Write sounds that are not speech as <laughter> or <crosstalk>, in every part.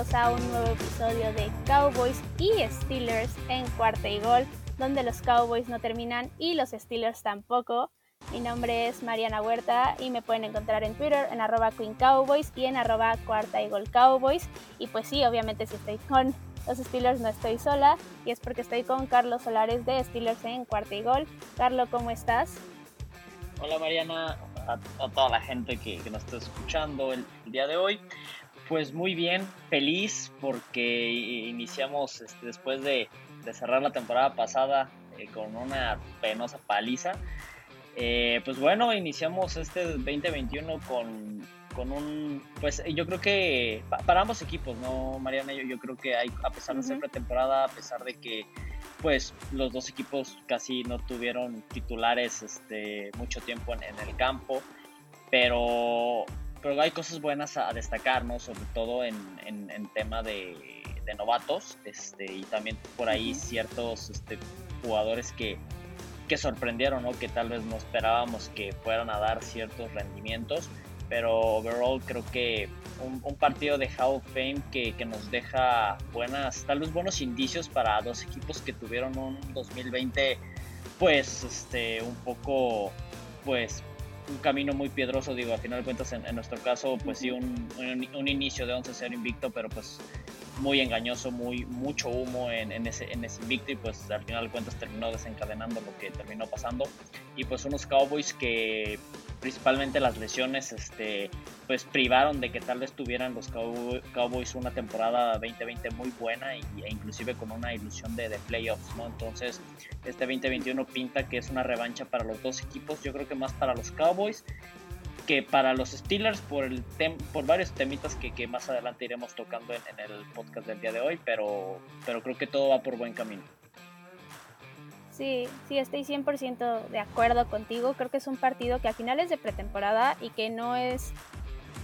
a bienvenidos a un nuevo episodio de Cowboys y Steelers en cuarta y gol, donde los Cowboys no terminan y los Steelers tampoco. Mi nombre es Mariana Huerta y me pueden encontrar en Twitter en arroba Queen Cowboys y en arroba cuarta y gol Cowboys. Y pues sí, obviamente si estoy con los Steelers no estoy sola y es porque estoy con Carlos Solares de Steelers en cuarta y gol. Carlos, ¿cómo estás? Hola Mariana, a, toda la gente que, nos está escuchando el, día de hoy. Pues muy bien, feliz porque iniciamos este, después de, cerrar la temporada pasada eh, con una penosa paliza. Eh, pues bueno, iniciamos este 2021 con, con un, pues yo creo que para ambos equipos, ¿no, Mariana? Yo, yo creo que hay, a pesar de ser pretemporada, a pesar de que pues los dos equipos casi no tuvieron titulares este, mucho tiempo en, el campo, pero, pero hay cosas buenas a, destacar, ¿no? Sobre todo en, en, tema de, de, novatos este, y también por ahí ciertos este, jugadores que, que sorprendieron, ¿no? Que tal vez no esperábamos que fueran a dar ciertos rendimientos, pero overall creo que un, partido de Hall of Fame que, que, nos deja buenas, tal vez buenos indicios para dos equipos que tuvieron un 2020 pues este un poco pues un camino muy piedroso, digo, a final de cuentas en, nuestro caso pues sí un, un, inicio de 11-0 invicto, pero pues muy engañoso, muy mucho humo en, en, ese, en ese invicto y pues al final de cuentas terminó desencadenando lo que terminó pasando. Y pues unos Cowboys que principalmente las lesiones este, pues privaron de que tal vez tuvieran los Cowboys una temporada 2020 muy buena e inclusive con una ilusión de, playoffs, ¿no? Entonces este 2021 pinta que es una revancha para los dos equipos, yo creo que más para los Cowboys que para los Steelers por, el por varios temitas que, que, más adelante iremos tocando en, en el podcast del día de hoy, pero, pero creo que todo va por buen camino. Sí, sí, estoy 100% de acuerdo contigo. Creo que es un partido que al final es de pretemporada y que no es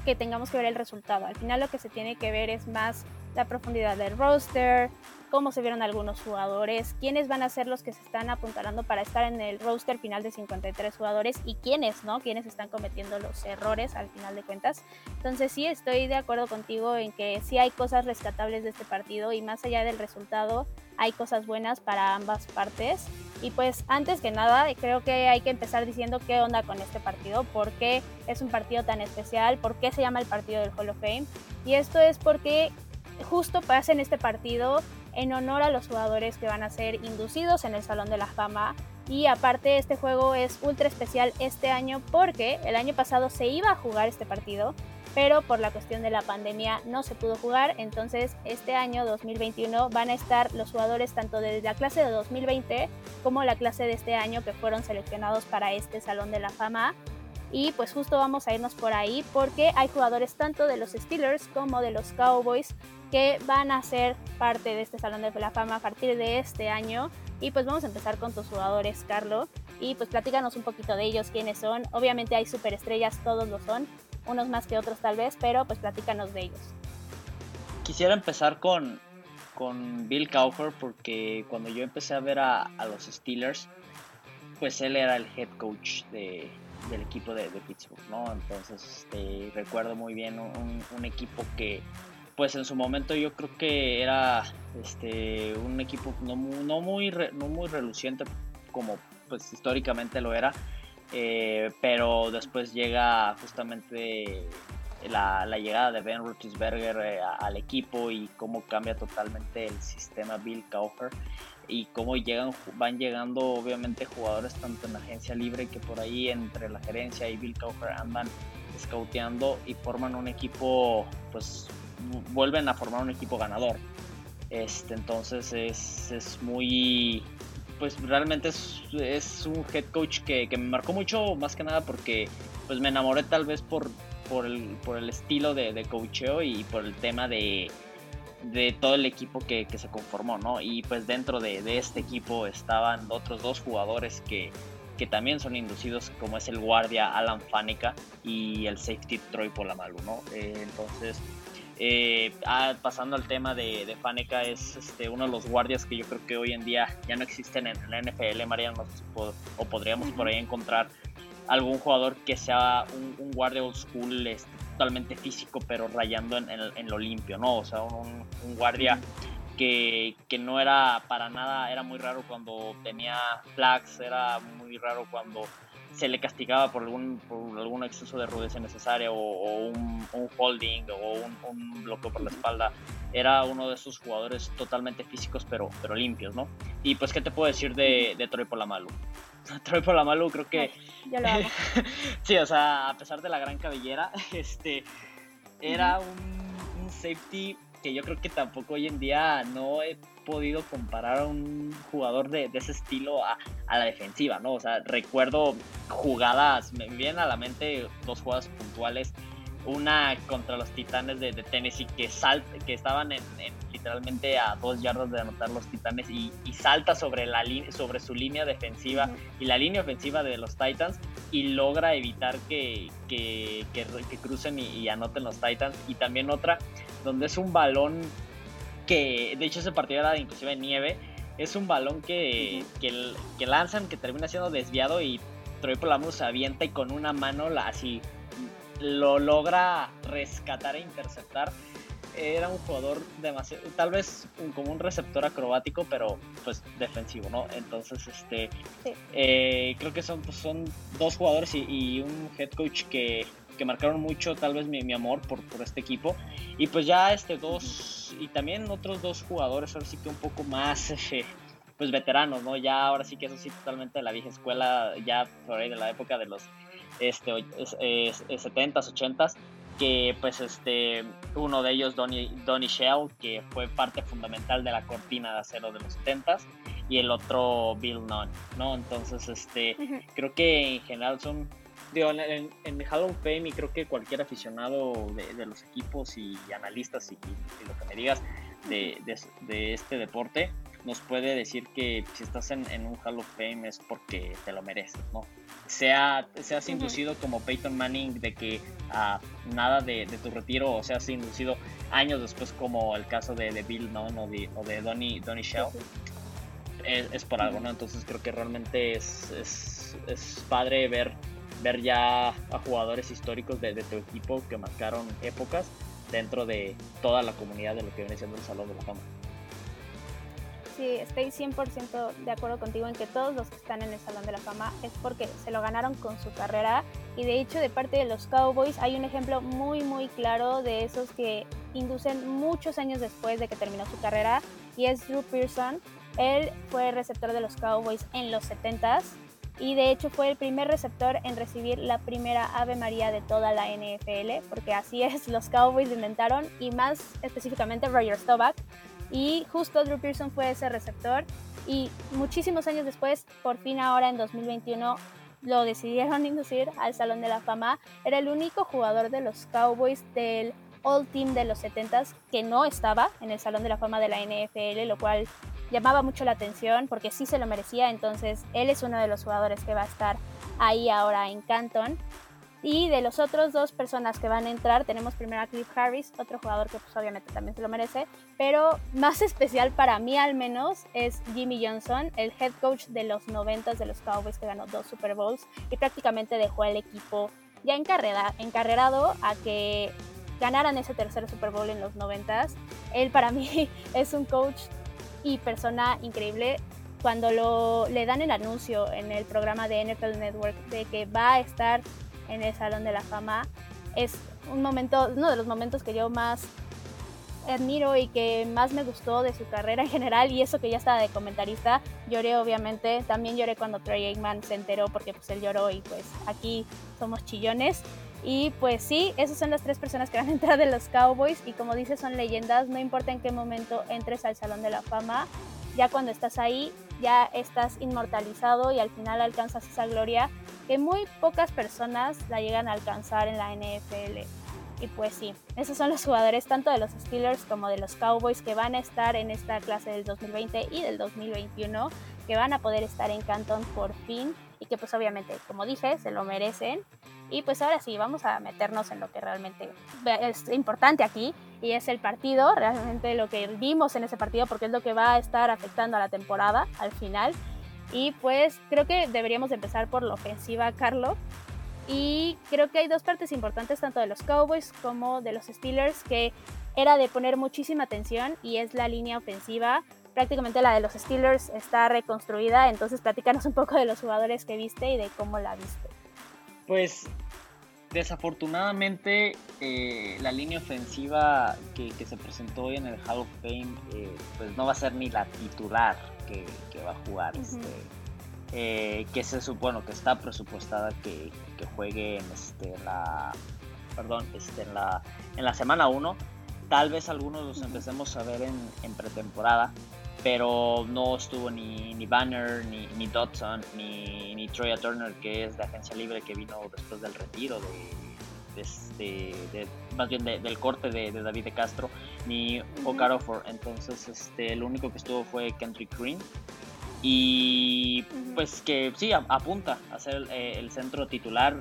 que tengamos que ver el resultado. Al final lo que se tiene que ver es más la profundidad del roster, cómo se vieron algunos jugadores, quiénes van a ser los que se están apuntalando para estar en el roster final de 53 jugadores y quiénes, ¿no? Quiénes están cometiendo los errores al final de cuentas. Entonces sí, estoy de acuerdo contigo en que sí hay cosas rescatables de este partido y más allá del resultado, hay cosas buenas para ambas partes. Y pues antes que nada, creo que hay que empezar diciendo qué onda con este partido, por qué es un partido tan especial, por qué se llama el partido del Hall of Fame. Y esto es porque justo pasa en este partido en honor a los jugadores que van a ser inducidos en el Salón de la Fama. Y aparte este juego es ultra especial este año porque el año pasado se iba a jugar este partido, pero por la cuestión de la pandemia no se pudo jugar. Entonces este año 2021 van a estar los jugadores tanto de la clase de 2020 como la clase de este año que fueron seleccionados para este Salón de la Fama. Y pues justo vamos a irnos por ahí porque hay jugadores tanto de los Steelers como de los Cowboys que van a ser parte de este Salón de la Fama a partir de este año. Y pues vamos a empezar con tus jugadores, Carlos. Y pues platícanos un poquito de ellos, quiénes son. Obviamente hay superestrellas, todos lo son, unos más que otros tal vez, pero pues platícanos de ellos. Quisiera empezar con, con Bill Cowher porque cuando yo empecé a ver a, los Steelers, pues él era el head coach de, del equipo de, Pittsburgh, ¿no? Entonces este, recuerdo muy bien un, un equipo que pues en su momento yo creo que era este un equipo no, no muy no muy reluciente como pues históricamente lo era eh, pero después llega justamente la, llegada de Ben Roethlisberger eh, al equipo y cómo cambia totalmente el sistema Bill Cowher y cómo llegan van llegando obviamente jugadores tanto en la agencia libre que por ahí entre la gerencia y Bill Cowher andan scouteando y forman un equipo pues vuelven a formar un equipo ganador. Este, entonces es, es muy, pues realmente es, es, un head coach que, que, me marcó mucho, más que nada porque pues me enamoré tal vez por, por, el, por el estilo de, de coacheo y por el tema de, de todo el equipo que, que, se conformó, ¿no? Y pues dentro de, de, este equipo estaban otros dos jugadores que, que también son inducidos, como es el guardia Alan Faneca y el safety Troy Polamalu, ¿no? Eh, entonces eh, ah, pasando al tema de, de Faneca, es este, uno de los guardias que yo creo que hoy en día ya no existen en la NFL, Mariano, o podríamos por ahí encontrar algún jugador que sea un, guardia old school este, totalmente físico, pero rayando en, lo limpio, ¿no? O sea, un, guardia que, no era para nada, era muy raro cuando tenía flags, era muy raro cuando se le castigaba por algún, por algún exceso de rudeza innecesaria o, un, holding o un, bloqueo por la espalda. Era uno de esos jugadores totalmente físicos pero, pero limpios, ¿no? Y pues, ¿qué te puedo decir de, de Troy Polamalu? <laughs> Troy Polamalu creo que... yo lo amo. <laughs> sí, o sea, a pesar de la gran cabellera, <laughs> este, era un, un safety que yo creo que tampoco hoy en día no he podido comparar a un jugador de, ese estilo a, la defensiva, ¿no? O sea, recuerdo jugadas, me vienen a la mente dos jugadas puntuales. Una contra los Titanes de, Tennessee que salta, que estaban en, literalmente a dos yardas de anotar los Titanes y, salta sobre, la sobre su línea defensiva y la línea ofensiva de los Titans y logra evitar que, que, crucen y, y anoten los Titans. Y también otra donde es un balón que de hecho ese partido era inclusive nieve, es un balón que, que, lanzan, que termina siendo desviado y Troy Polamalu se avienta y con una mano la, así lo logra rescatar e interceptar. Era un jugador demasiado, tal vez como un receptor acrobático, pero pues defensivo, ¿no? Entonces, este, eh, creo que son, pues, son dos jugadores y un head coach que, que marcaron mucho tal vez mi, amor por, por, este equipo. Y pues ya este dos, y también otros dos jugadores, ahora sí que un poco más <laughs> eh, pues veteranos, ¿no? Ya ahora sí que eso sí totalmente de la vieja escuela, ya por ahí de la época de los este, 70s, 80s, que pues este, uno de ellos, Donny, Donny Shell, que fue parte fundamental de la cortina de acero de los 70s, y el otro Bill Nunn, ¿no? Entonces, este, creo que en general son en, en, Hall of Fame y creo que cualquier aficionado de, los equipos y analistas y, lo que me digas de, este deporte nos puede decir que si estás en, un Hall of Fame es porque te lo mereces, ¿no? Sea, seas inducido como Peyton Manning de que a nada de, tu retiro o seas inducido años después como el caso de, Bill Nunn o de, o de Donnie, Donnie Shell. Es, por algo, ¿no? Entonces creo que realmente es, es, es padre ver ver ya a jugadores históricos de, tu equipo que marcaron épocas dentro de toda la comunidad de lo que viene siendo el Salón de la Fama. Sí, estoy 100% de acuerdo contigo en que todos los que están en el Salón de la Fama es porque se lo ganaron con su carrera y de hecho de parte de los Cowboys hay un ejemplo muy muy claro de esos que inducen muchos años después de que terminó su carrera y es Drew Pearson. Él fue receptor de los Cowboys en los 70s y de hecho fue el primer receptor en recibir la primera Ave María de toda la NFL, porque así es, <laughs> los Cowboys lo inventaron y más específicamente Roger Staubach. Y justo Drew Pearson fue ese receptor y muchísimos años después, por fin ahora en 2021, lo decidieron <laughs> inducir al Salón de la Fama. Era el único jugador de los Cowboys del All Team de los 70s que no estaba en el Salón de la Fama de la NFL, lo cual llamaba mucho la atención porque sí se lo merecía, entonces él es uno de los jugadores que va a estar ahí ahora en Canton. Y de los otros dos personas que van a entrar, tenemos primero a Cliff Harris, otro jugador que pues obviamente también se lo merece, pero más <laughs> especial para mí al menos es Jimmy Johnson, el head coach de los 90 de los Cowboys que ganó dos Super Bowls y prácticamente dejó al equipo ya encarrerado a que ganaran ese tercer Super Bowl en los 90. Él para <laughs> mí es un coach y persona increíble. Cuando lo, le dan el anuncio en el programa de NFL Network de que va a estar en el Salón de la Fama, es un momento, uno de los momentos que yo más admiro y que más me gustó de su carrera en general y eso que ya estaba de comentarista, lloré obviamente, también lloré cuando Trey Aikman se enteró porque pues él lloró y pues aquí somos chillones y pues sí, esas son las tres personas que van a entrar de los Cowboys y como dices son leyendas, no importa en qué momento entres al Salón de la Fama, ya cuando estás ahí ya estás inmortalizado y al final alcanzas esa gloria que muy pocas personas la llegan a alcanzar en la NFL. Y pues sí, esos son los jugadores tanto de los Steelers como de los Cowboys que van a estar en esta clase del 2020 y del 2021, que van a poder estar en Canton por fin y que pues obviamente, como dije, se lo merecen. Y pues ahora sí, vamos a meternos en lo que realmente es importante aquí y es el partido, realmente lo que vimos en ese partido porque es lo que va a estar afectando a la temporada al final. Y pues creo que deberíamos empezar por la ofensiva, Carlos. Y creo que hay dos partes importantes, tanto de los Cowboys como de los Steelers, que era de poner muchísima atención y es la línea ofensiva. Prácticamente la de los Steelers está reconstruida, entonces platícanos un poco de los jugadores que viste y de cómo la viste. Pues desafortunadamente eh, la línea ofensiva que, se presentó hoy en el Hall of Fame eh, pues no va a ser ni la titular que, va a jugar. este, eh, que se supone que está presupuestada que, juegue en este, la perdón este, en la en la semana 1 tal vez algunos los empecemos a ver en, pretemporada pero no estuvo ni, ni Banner, ni, ni Dodson, ni, ni Troya Turner, que es de agencia libre que vino después del retiro de, este, más bien del corte de, David de Castro, ni Okarofor. Entonces, este, el único que estuvo fue Kendrick Green, y pues que sí, apunta a ser eh, el, centro titular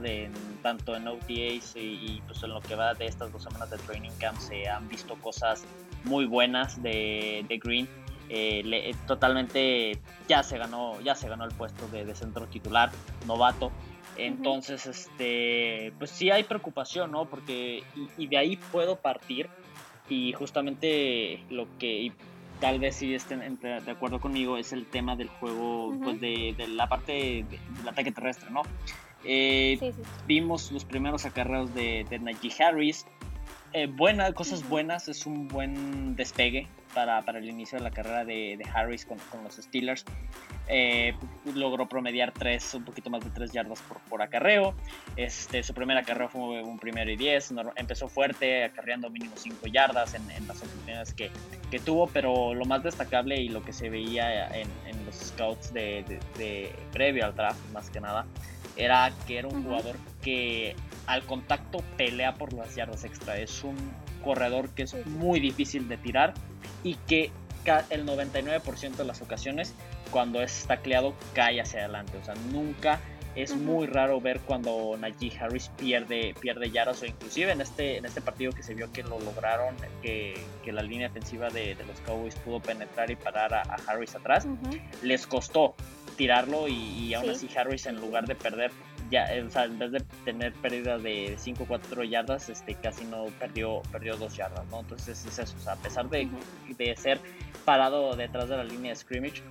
tanto en OTAs y, pues en lo que va de estas dos semanas de training camp se han visto cosas muy buenas de, Green. Eh, eh, totalmente ya se ganó ya se ganó el puesto de, centro titular novato. Entonces este pues sí hay preocupación no porque y, de ahí puedo partir y justamente lo que tal vez sí estén de acuerdo conmigo, es el tema del juego, pues de, la parte del ataque terrestre, ¿no? Eh, vimos los primeros acarreos de, de Najee Harris. Eh, buenas, cosas buenas, es un buen despegue para, para, el inicio de la carrera de, de Harris con, con, los Steelers. Eh, logró promediar tres, un poquito más de 3 yardas por, por, acarreo. Este, su primera acarreo fue un primero y 10. empezó fuerte, acarreando mínimo 5 yardas en, en las oportunidades que, que, tuvo, pero lo más destacable y lo que se veía en, en los scouts de, de, previo al draft, más que nada, era que era un jugador que al contacto pelea por las yardas extra. Es un corredor que es muy difícil de tirar y que el 99% de las ocasiones cuando es tacleado cae hacia adelante. O sea, nunca es muy raro ver cuando Najee Harris pierde, pierde yardas o inclusive en este, en este partido que se vio que lo lograron, que, que la línea defensiva de, los Cowboys pudo penetrar y parar a, Harris atrás, les costó tirarlo y, aún así Harris en lugar de perder ya, o sea, en vez de tener pérdida de 5 o 4 yardas, este, casi no perdió, perdió 2 yardas, ¿no? Entonces es eso, o sea, a pesar de, de ser parado detrás de la línea de scrimmage,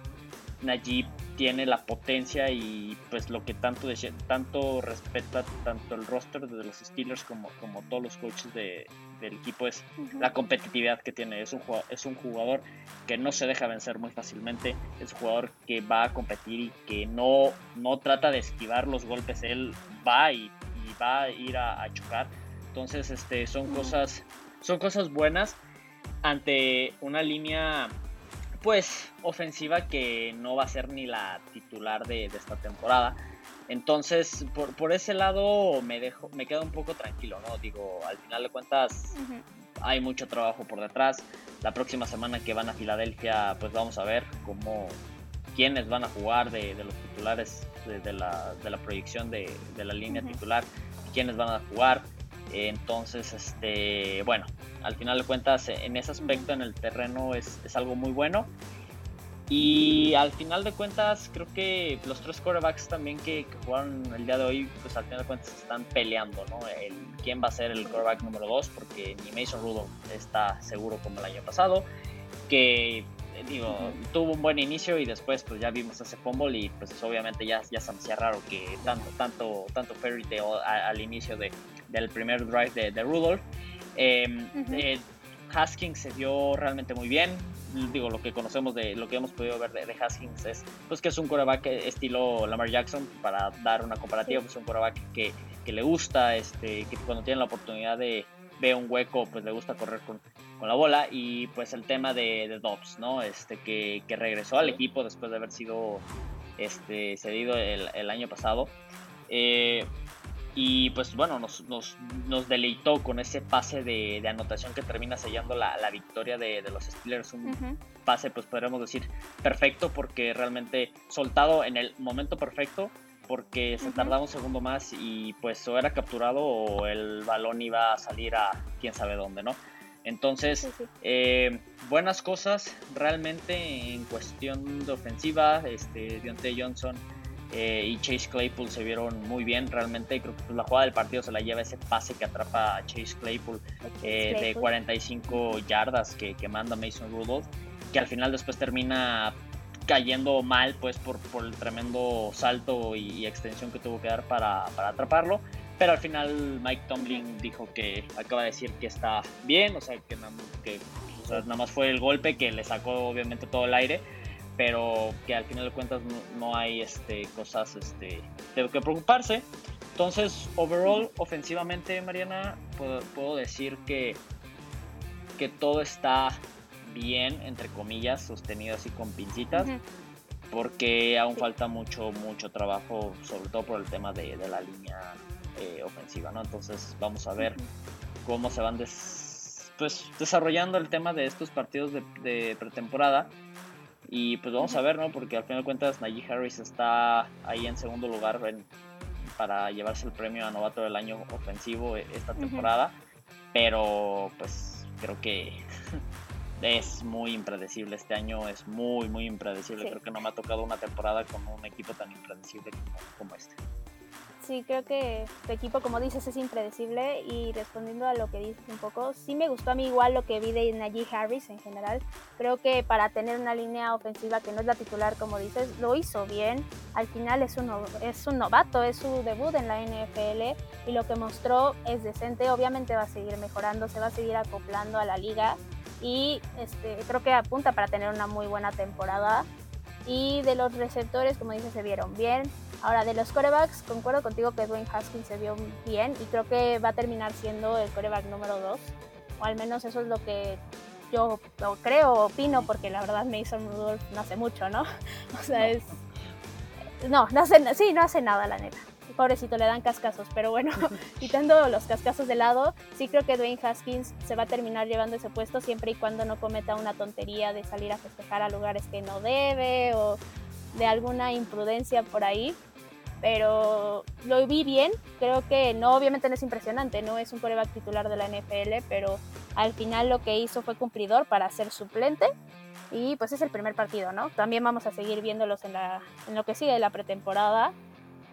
Najib tiene la potencia y pues lo que tanto, tanto respeta tanto el roster de los Steelers como, como todos los coaches de, del equipo es la competitividad que tiene. Es un, es un jugador que no se deja vencer muy fácilmente, es un jugador que va a competir y que no, no trata de esquivar los golpes, él va y, va a ir a, chocar. Entonces este, son, cosas, son cosas buenas ante una línea pues ofensiva que no va a ser ni la titular de, esta temporada. Entonces, por, ese lado me dejo, me quedo un poco tranquilo, ¿no? Digo, al final de cuentas hay mucho trabajo por detrás. La próxima semana que van a Filadelfia, pues vamos a ver cómo quiénes van a jugar de, los titulares de, la, proyección de, la línea titular, quiénes van a jugar. Entonces, este, bueno, al final de cuentas, en ese aspecto en el terreno es, algo muy bueno. Y al final de cuentas, creo que los tres quarterbacks también que, jugaron el día de hoy, pues al final de cuentas están peleando, ¿no? El, quién va a ser el quarterback número dos, porque ni Mason Rudolph está seguro como el año pasado, que digo, tuvo un buen inicio y después pues ya vimos ese fumble y pues obviamente ya, ya se me hacía raro que tanto, tanto, tanto Fairy al inicio de, del primer drive de, de Rudolph. Em, eh, Haskins se vio realmente muy bien. Digo, lo que conocemos de lo que hemos podido ver de, Haskins es pues que es un coreback estilo Lamar Jackson, para dar una comparativa, pues un coreback que, que, le gusta, este, que cuando tiene la oportunidad de ver un hueco, pues le gusta correr con, con la bola. Y pues el tema de, de Dobbs, ¿no? Este, que, que regresó al equipo después de haber sido este, cedido el, el año pasado. Eh, y pues bueno, nos, nos, nos deleitó con ese pase de, de anotación que termina sellando la, la victoria de, de, los Steelers. Un pase, pues podríamos decir, perfecto porque realmente soltado en el momento perfecto porque se tardaba un segundo más y pues o era capturado o el balón iba a salir a quién sabe dónde, ¿no? Entonces, eh, buenas cosas realmente en cuestión de ofensiva. Este, Deontay Johnson eh, y Chase Claypool se vieron muy bien realmente. Creo que pues, la jugada del partido se la lleva ese pase que atrapa a Chase Claypool, eh, de 45 yardas que, que, manda Mason Rudolph, que al final después termina cayendo mal pues por, por el tremendo salto y, extensión que tuvo que dar para, para, atraparlo. Pero al final Mike Tomlin dijo que acaba de decir que está bien, o sea que, que nada más fue el golpe que le sacó obviamente todo el aire pero que al final de cuentas no, hay este, cosas este, de que preocuparse. Entonces, overall, ofensivamente, Mariana, puedo, decir que, que todo está bien, entre comillas, sostenido así con pincitas, porque aún falta mucho, mucho trabajo, sobre todo por el tema de, la línea eh, ofensiva, ¿no? Entonces, vamos a ver cómo se van pues, desarrollando el tema de estos partidos de pretemporada y pues vamos a ver, ¿no? Porque al final de cuentas Najee Harris está ahí en segundo lugar para llevarse el premio a novato del año ofensivo e, esta temporada. Pero pues creo que <laughs> es muy impredecible. Este año es muy, muy impredecible. Creo que no me ha tocado una temporada con un equipo tan impredecible como este. Sí, creo que tu equipo, como dices, es impredecible y respondiendo a lo que dices un poco, sí me gustó a mí igual lo que vi de Najee Harris en general. Creo que para tener una línea ofensiva que no es la titular, como dices, lo hizo bien. Al final es un, es un novato, es su debut en la NFL y lo que mostró es decente. Obviamente va a seguir mejorando, se va a seguir acoplando a la liga y este, creo que apunta para tener una muy buena temporada. Y de los receptores, como dices, se vieron bien. Ahora, de los corebacks, concuerdo contigo que Dwayne Haskins se vio bien y creo que va a terminar siendo el coreback número 2. O al menos eso es lo que yo creo, opino, porque la verdad Mason Rudolph no hace mucho, ¿no? <laughs> O sea, es... No, no hace, sí, no hace nada, la neta. Pobrecito, le dan cascazos, pero bueno, <laughs> <laughs> quitando los cascazos de lado, sí creo que Dwayne Haskins se va a terminar llevando ese puesto siempre y cuando no cometa una tontería de salir a festejar a lugares que no debe o de alguna imprudencia por ahí pero lo vi bien. Creo que no, obviamente no es impresionante, no es un coreback titular de la NFL, pero al final lo que hizo fue cumplidor para ser suplente. Y pues es el primer partido, ¿no? También vamos a seguir viéndolos en, lo que sigue de la pretemporada.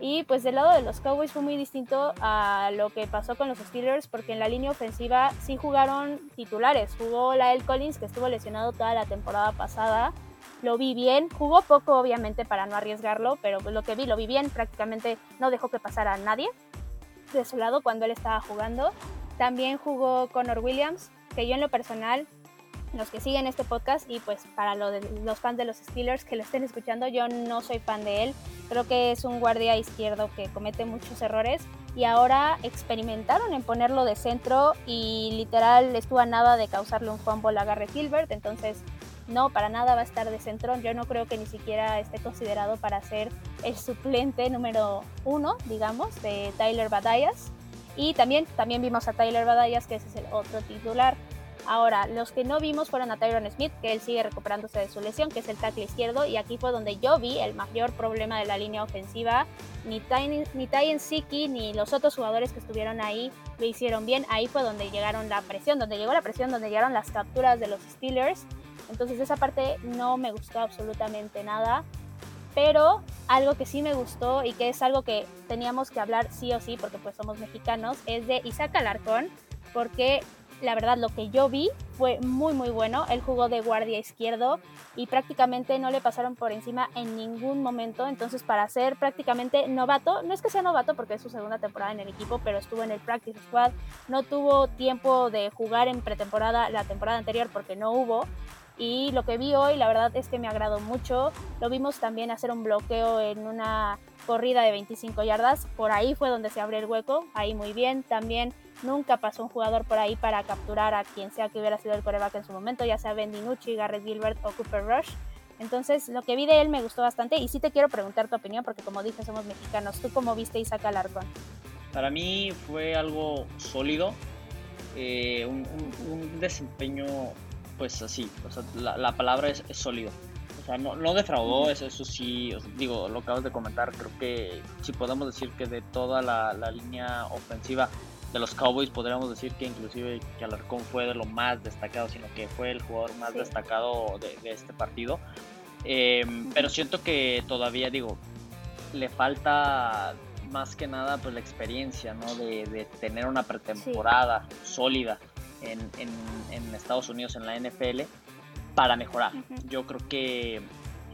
Y pues del lado de los Cowboys fue muy distinto a lo que pasó con los Steelers, porque en la línea ofensiva sí jugaron titulares. Jugó Lael Collins, que estuvo lesionado toda la temporada pasada lo vi bien, jugó poco obviamente para no arriesgarlo, pero pues lo que vi lo vi bien, prácticamente no dejó que pasara a nadie de su lado cuando él estaba jugando. También jugó Connor Williams, que yo en lo personal, los que siguen este podcast y pues para los fans de los Steelers que lo estén escuchando, yo no soy fan de él. Creo que es un guardia izquierdo que comete muchos errores y ahora experimentaron en ponerlo de centro y literal estuvo a nada de causarle un fumble a Garrett Gilbert, entonces no, para nada va a estar de centrón. Yo no creo que ni siquiera esté considerado para ser el suplente número uno, digamos, de Tyler Badayas. Y también, también vimos a Tyler Badayas, que ese es el otro titular. Ahora, los que no vimos fueron a Tyron Smith, que él sigue recuperándose de su lesión, que es el tackle izquierdo, y aquí fue donde yo vi el mayor problema de la línea ofensiva. Ni Ty, ni Siki ni los otros jugadores que estuvieron ahí lo hicieron bien. Ahí fue donde llegaron la presión, donde llegó la presión, donde llegaron las capturas de los Steelers. Entonces esa parte no me gustó absolutamente nada. Pero algo que sí me gustó y que es algo que teníamos que hablar sí o sí, porque pues somos mexicanos, es de Isaac Alarcón, porque la verdad lo que yo vi fue muy muy bueno. Él jugó de guardia izquierdo y prácticamente no le pasaron por encima en ningún momento. Entonces para ser prácticamente novato, no es que sea novato porque es su segunda temporada en el equipo, pero estuvo en el practice squad. No tuvo tiempo de jugar en pretemporada la temporada anterior porque no hubo. Y lo que vi hoy, la verdad es que me agradó mucho. Lo vimos también hacer un bloqueo en una corrida de 25 yardas. Por ahí fue donde se abrió el hueco. Ahí muy bien. También nunca pasó un jugador por ahí para capturar a quien sea que hubiera sido el coreback en su momento, ya sea Ben DiNucci, Garrett Gilbert o Cooper Rush. Entonces, lo que vi de él me gustó bastante y sí te quiero preguntar tu opinión porque como dije, somos mexicanos. ¿Tú cómo viste Isaac Alarcón? Para mí fue algo sólido, eh, un desempeño pues así, o sea, la, palabra es, sólido. O sea, no, no defraudó, eso, eso sí, digo, lo acabas de comentar, creo que si podemos decir que de toda la, línea ofensiva de los Cowboys podríamos decir que inclusive que Alarcón fue de lo más destacado, sino que fue el jugador más destacado de, este partido. Em, pero siento que todavía, digo, le falta más que nada pues la experiencia, ¿no? De, tener una pretemporada sólida en, Estados Unidos en la NFL para mejorar. Yo creo que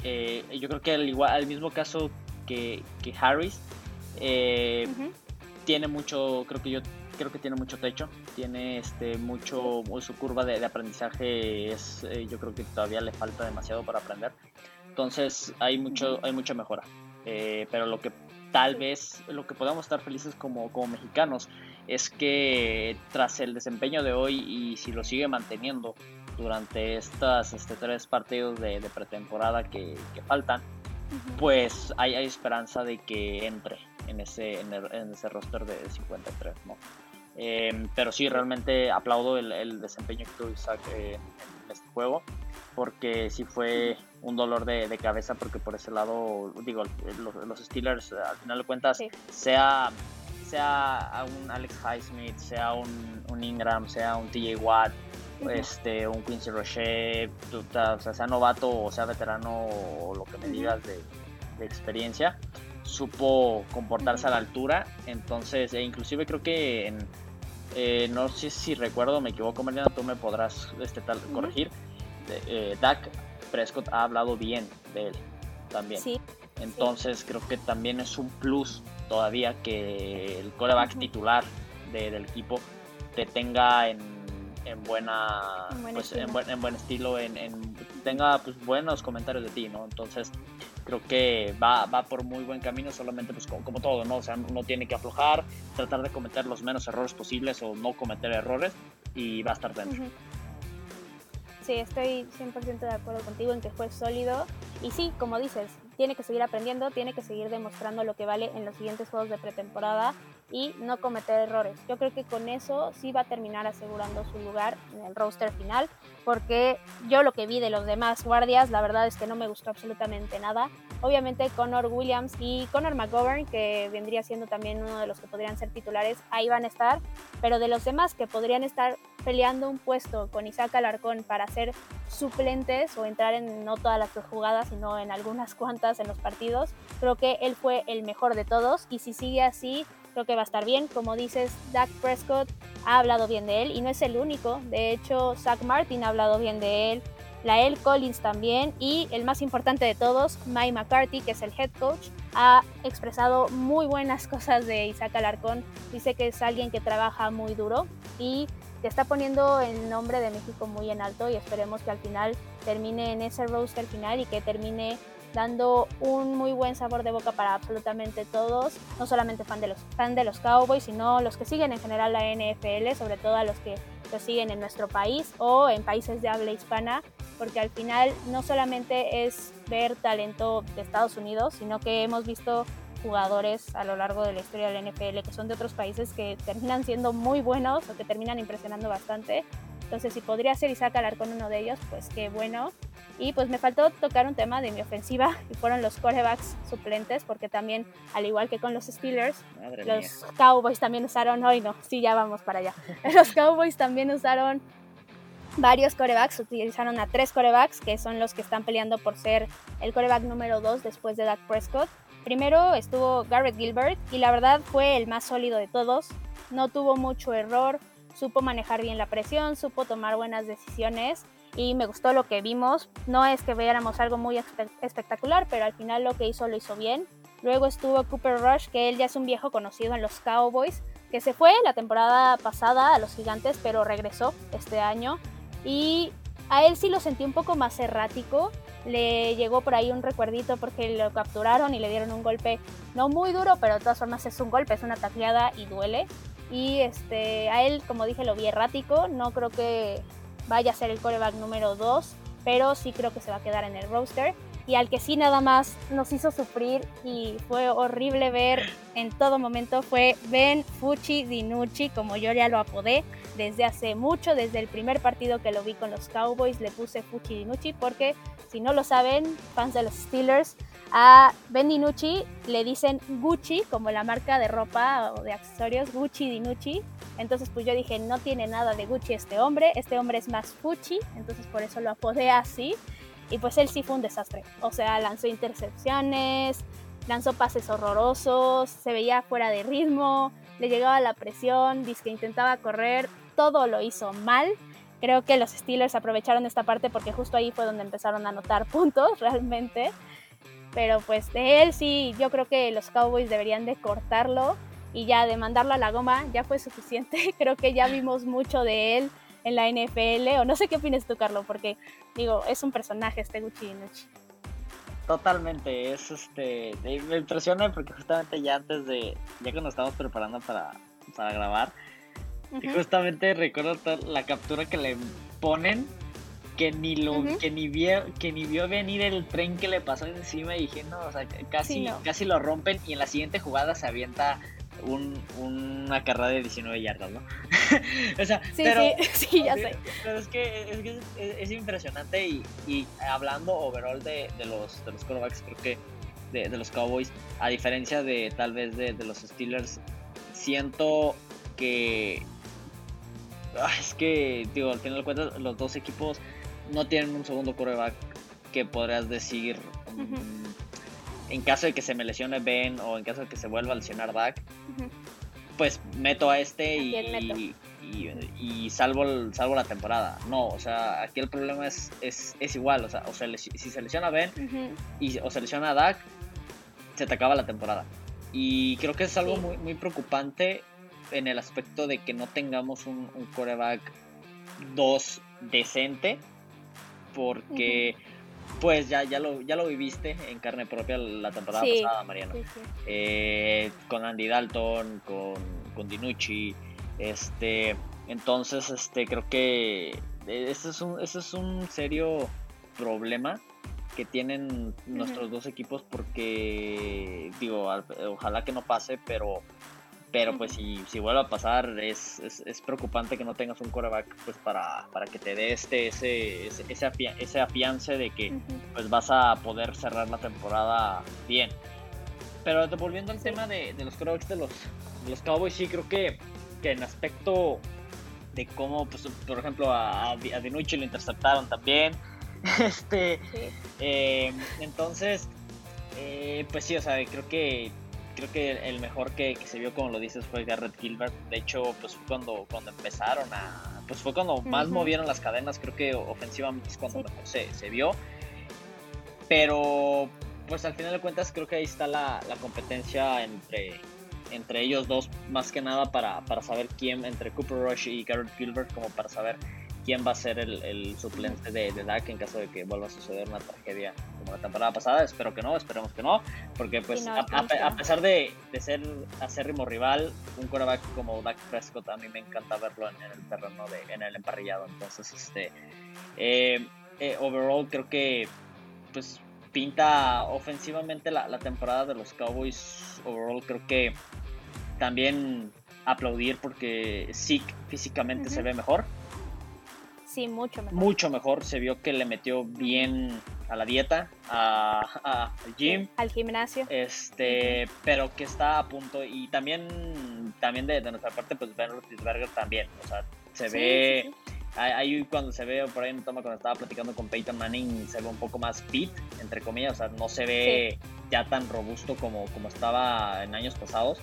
eh, yo creo que al igual al mismo caso que, Harris eh, tiene mucho, creo que yo creo que tiene mucho techo, tiene este mucho su curva de, aprendizaje es eh, yo creo que todavía le falta demasiado para aprender. Entonces hay mucho hay mucha mejora. pero lo que tal vez lo que podamos estar felices como, como mexicanos es que tras el desempeño de hoy y si lo sigue manteniendo durante estas este, tres partidos de, pretemporada que, faltan, pues hay, hay, esperanza de que entre en ese, en, ese roster de 53, ¿no? Eh, pero sí, realmente aplaudo el, desempeño que tuvo Isaac eh, en este juego, porque sí fue un dolor de, cabeza porque por ese lado, digo, los, Steelers al final de cuentas, sea, sea un Alex Highsmith, sea un, Ingram, sea un TJ Watt, este, un Quincy Roche, o sea, sea novato o sea veterano o lo que me digas de, experiencia, supo comportarse a la altura, entonces, e inclusive creo que en, eh, no sé si recuerdo, me equivoco Mariana, tú me podrás este, tal, corregir, eh, Dak Prescott ha hablado bien de él también. Entonces creo que también es un plus todavía que el coreback titular del equipo te tenga en, buena en buen pues, estilo, en buen, estilo en, tenga pues, buenos comentarios de ti, ¿no? Entonces creo que va, va por muy buen camino, solamente pues como, todo, ¿no? O sea, uno tiene que aflojar, tratar de cometer los menos errores posibles o no cometer errores y va a estar dentro. Sí, estoy 100% de acuerdo contigo en que fue sólido. Y sí, como dices, tiene que seguir aprendiendo, tiene que seguir demostrando lo que vale en los siguientes juegos de pretemporada y no cometer errores. Yo creo que con eso sí va a terminar asegurando su lugar en el roster final, porque yo lo que vi de los demás guardias, la verdad es que no me gustó absolutamente nada. Obviamente Connor Williams y Connor McGovern, que vendría siendo también uno de los que podrían ser titulares, ahí van a estar, pero de los demás que podrían estar peleando un puesto con Isaac Alarcón para ser suplentes o entrar en no todas las jugadas, sino en algunas cuantas en los partidos, creo que él fue el mejor de todos y si sigue así, creo que va a estar bien. Como dices, Dak Prescott ha hablado bien de él y no es el único. De hecho, Zach Martin ha hablado bien de él. Lael Collins también y el más importante de todos, Mike McCarthy, que es el head coach, ha expresado muy buenas <laughs> cosas de Isaac Alarcón. Dice que es alguien que trabaja muy duro y que está poniendo el nombre de México muy en alto y esperemos que al final termine en ese roster final y que termine dando un muy buen sabor de boca para absolutamente todos, no solamente fan de los, fan de los Cowboys, sino los que siguen en general la NFL, sobre todo a los que lo siguen en nuestro país o en países de habla hispana, porque al final no solamente es ver talento de Estados Unidos, sino que hemos visto jugadores a lo largo de la historia del NFL que son de otros países que terminan siendo muy buenos o que terminan impresionando bastante. Entonces, si podría ser Isaac con uno de ellos, pues qué bueno. Y pues me faltó tocar un tema de mi ofensiva, y fueron los corebacks suplentes, porque también, al igual que con los Steelers, los Cowboys también usaron, hoy no, sí, ya vamos para allá. <laughs> Los Cowboys también usaron varios corebacks, utilizaron a tres corebacks, que son los que están peleando por ser el coreback número dos después de Dak Prescott. Primero estuvo Garrett Gilbert y la verdad fue el más sólido de todos. No tuvo mucho error, supo manejar bien la presión, supo tomar buenas decisiones y me gustó lo que vimos. No es que viéramos algo muy espectacular, pero al final lo que hizo lo hizo bien. Luego estuvo Cooper Rush, que él ya es un viejo conocido en los Cowboys, que se fue la temporada pasada a los Gigantes, pero regresó este año. Y a él sí lo sentí un poco más errático. Le llegó por ahí un recuerdito porque lo capturaron y le dieron un golpe no muy duro, pero de todas formas es un golpe, es una tacleada y duele. Y este, a él, como dije, lo vi errático. No creo que vaya a ser el coreback número 2, pero sí creo que se va a quedar en el roster. Y al que sí nada más nos hizo sufrir y fue horrible ver en todo momento fue Ben Fucci Dinucci, como yo ya lo apodé desde hace mucho, desde el primer partido que lo vi con los Cowboys le puse Fucci Dinucci porque si no lo saben, fans de los Steelers, a Ben Dinucci le dicen Gucci, como la marca de ropa o de accesorios, Gucci Dinucci. Entonces pues yo dije, no tiene nada de Gucci este hombre, este hombre es más Fucci, entonces por eso lo apodé así. Y pues él sí fue un desastre. O sea, lanzó intercepciones, lanzó pases horrorosos, se veía fuera de ritmo, le llegaba la presión, que intentaba correr, todo lo hizo mal. Creo que los Steelers aprovecharon esta parte porque justo ahí fue donde empezaron a anotar puntos <laughs> realmente. Pero pues de él sí, yo creo que los Cowboys deberían de cortarlo y ya de mandarlo a la goma ya fue suficiente. <laughs> creo que ya vimos mucho de él en la NFL. O no sé qué opinas tú, Carlos, porque digo, es un personaje este Gucci Inuchi. Totalmente, es este, me impresiona porque justamente ya antes de, ya que nos estamos preparando para, para grabar, y justamente recuerdo la captura que le ponen que ni lo que ni vio que ni vio venir el tren que le pasó encima y dije no o sea casi casi lo rompen y en la siguiente jugada se avienta un, una carrera de 19 yardas, ¿no? <laughs> o sea, sí, pero, sí, <laughs> ya sé. Pero es que es, impresionante y, y, hablando overall de, de los de los quarterbacks, creo que de, de, los Cowboys, a diferencia de tal vez de, de los Steelers, siento que ah, es que, digo, al final de cuentas, los dos equipos no tienen un segundo quarterback que podrías decir. Mm, en caso de que se me lesione Ben o en caso de que se vuelva a lesionar Dak, pues meto a este y, y, salvo, salvo la temporada. No, o sea, aquí el problema es, es, igual. O sea, o si se lesiona Ben y, o se lesiona Dak, se te acaba la temporada. Y creo que es algo muy, muy preocupante en el aspecto de que no tengamos un, un coreback 2 decente. Porque pues ya, ya, lo, ya lo viviste en carne propia la temporada pasada, Mariano. Eh, con Andy Dalton, con, con Dinucci. Este, entonces, este, creo que ese es un, ese es un serio problema que tienen nuestros dos equipos porque, digo, ojalá que no pase, pero pero pues si, si vuelve a pasar, es, es, preocupante que no tengas un coreback pues para, para que te dé este, ese, ese, ese, afiance de que pues vas a poder cerrar la temporada bien. Pero volviendo al tema de, de, los corebacks de los, de los Cowboys, sí creo que, que en aspecto de cómo, pues, por ejemplo, a, a Dinucci lo interceptaron también. <laughs> este, eh, entonces, eh, pues sí, o sea, creo que creo que el mejor que, se vio, como lo dices, fue Garrett Gilbert. De hecho, pues fue cuando, cuando empezaron a. Pues fue cuando más movieron las cadenas. Creo que ofensivamente es cuando mejor se, se, vio. Pero, pues al final de cuentas, creo que ahí está la, la competencia entre, entre ellos dos, más que nada para, para saber quién, entre Cooper Rush y Garrett Gilbert, como para saber quién va a ser el, suplente de, de, Dak en caso de que vuelva a suceder una tragedia como la temporada pasada. Espero que no, esperemos que no, porque pues a, pesar de, ser acérrimo rival, un quarterback como Dak Prescott a mí me encanta verlo en, el terreno, de, en el emparrillado. Entonces, este, eh, eh, overall creo que pues pinta ofensivamente la, temporada de los Cowboys. Overall creo que también aplaudir porque sí físicamente se ve mejor mucho mejor. Mucho mejor. Se vio que le metió bien a la dieta, a, al gym. al gimnasio. Este, pero que está a punto. Y también, también de, nuestra parte, pues Ben Roethlisberger también. O sea, se ve. ahí cuando se ve, por ahí en toma cuando estaba platicando con Peyton Manning, se ve un poco más fit, entre comillas, o sea, no se ve ya tan robusto como, como estaba en años pasados.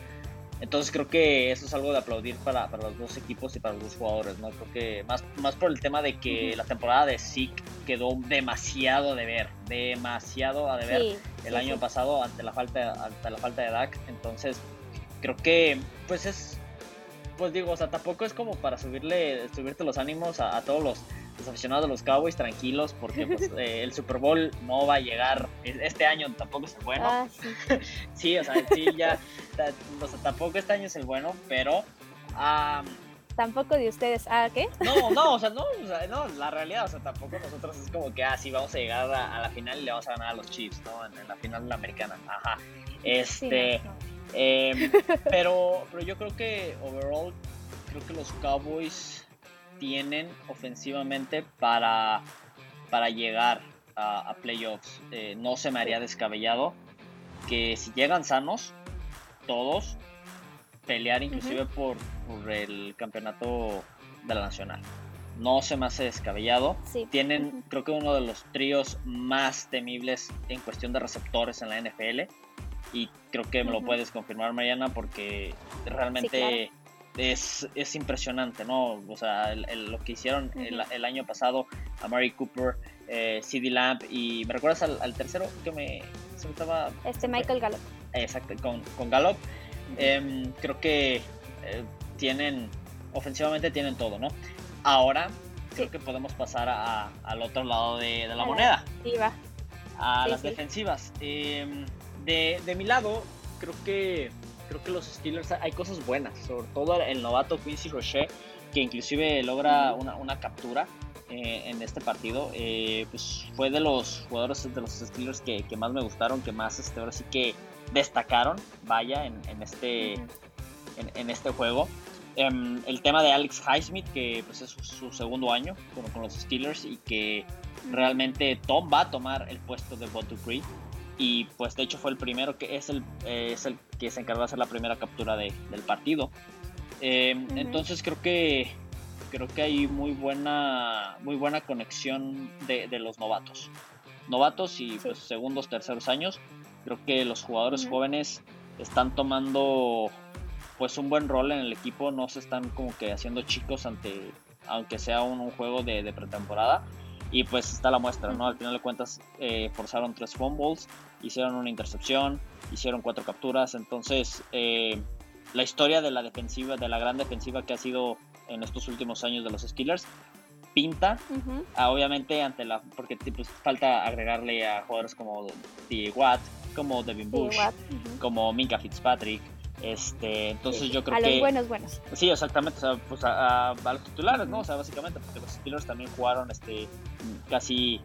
Entonces creo que eso es algo de aplaudir para, para, los dos equipos y para los dos jugadores, ¿no? Creo que más, más por el tema de que la temporada de Zeke quedó demasiado de ver, demasiado a deber el año pasado ante la falta ante la falta de Dak. Entonces creo que pues es pues digo, o sea, tampoco es como para subirle subirte los ánimos a todos los los aficionados de los Cowboys tranquilos porque pues, <laughs> eh, el Super Bowl no va a llegar este año tampoco es el bueno. Ah, sí. <laughs> o sea sí ya o sea, tampoco este año es el bueno pero tampoco de ustedes. Ah qué no no o sea no o sea, no la realidad o sea tampoco nosotros es como que ah sí vamos a llegar a, la final y le vamos a ganar a los Chiefs no en, la final la americana ajá. Este em, <laughs> pero pero yo creo que overall creo que los Cowboys tienen ofensivamente para, para llegar a, playoffs. Eh, no se me haría descabellado que si llegan sanos, todos, pelear inclusive por, el campeonato de la nacional. No se me hace descabellado. Tienen, creo que uno de los tríos más temibles en cuestión de receptores en la NFL. y creo que me lo puedes confirmar, Mariana, porque realmente es, es, impresionante, ¿no? O sea, lo que hicieron el, año pasado a Mary Cooper, eh, CD Lamp y ¿me recuerdas al, tercero que me se estaba este Michael Gallup. Exacto con, con Gallup. Em, creo que eh, tienen ofensivamente tienen todo no ahora creo que podemos pasar a, al otro lado de, la moneda. a las defensivas. Em, de, de mi lado creo que creo que los Steelers hay cosas buenas, sobre todo el novato Quincy Roche, que inclusive logra una, una captura eh, en este partido. Eh, pues fue de los jugadores de los Steelers que, que, más me gustaron, que más este, ahora sí que destacaron, vaya, en, en este, en, en, este juego. Em, el tema de Alex Highsmith, que pues es su, segundo año con, con, los Steelers y que realmente Tom va a tomar el puesto de Bob Dupree y pues de hecho fue el primero que es el, es el que se encargó de hacer la primera captura de, del partido. Em, entonces creo que creo que hay muy buena muy buena conexión de, de los novatos. Novatos y pues segundos, terceros años. Creo que los jugadores jóvenes están tomando pues un buen rol en el equipo, no se están como que haciendo chicos ante aunque sea un, un juego de, de pretemporada y pues está la muestra, ¿no? Al final de cuentas eh, forzaron tres fumbles, hicieron una intercepción, hicieron cuatro capturas. Entonces, eh, la historia de la defensiva, de la gran defensiva que ha sido en estos últimos años de los Steelers, pinta, obviamente ante la, porque pues, falta agregarle a jugadores como T. Watt, como Devin Bush, como Minka Fitzpatrick, este, entonces yo creo que... A los buenos, buenos. Sí, exactamente, o sea, pues a, los titulares, ¿no? O sea, básicamente, porque los Steelers también jugaron este, casi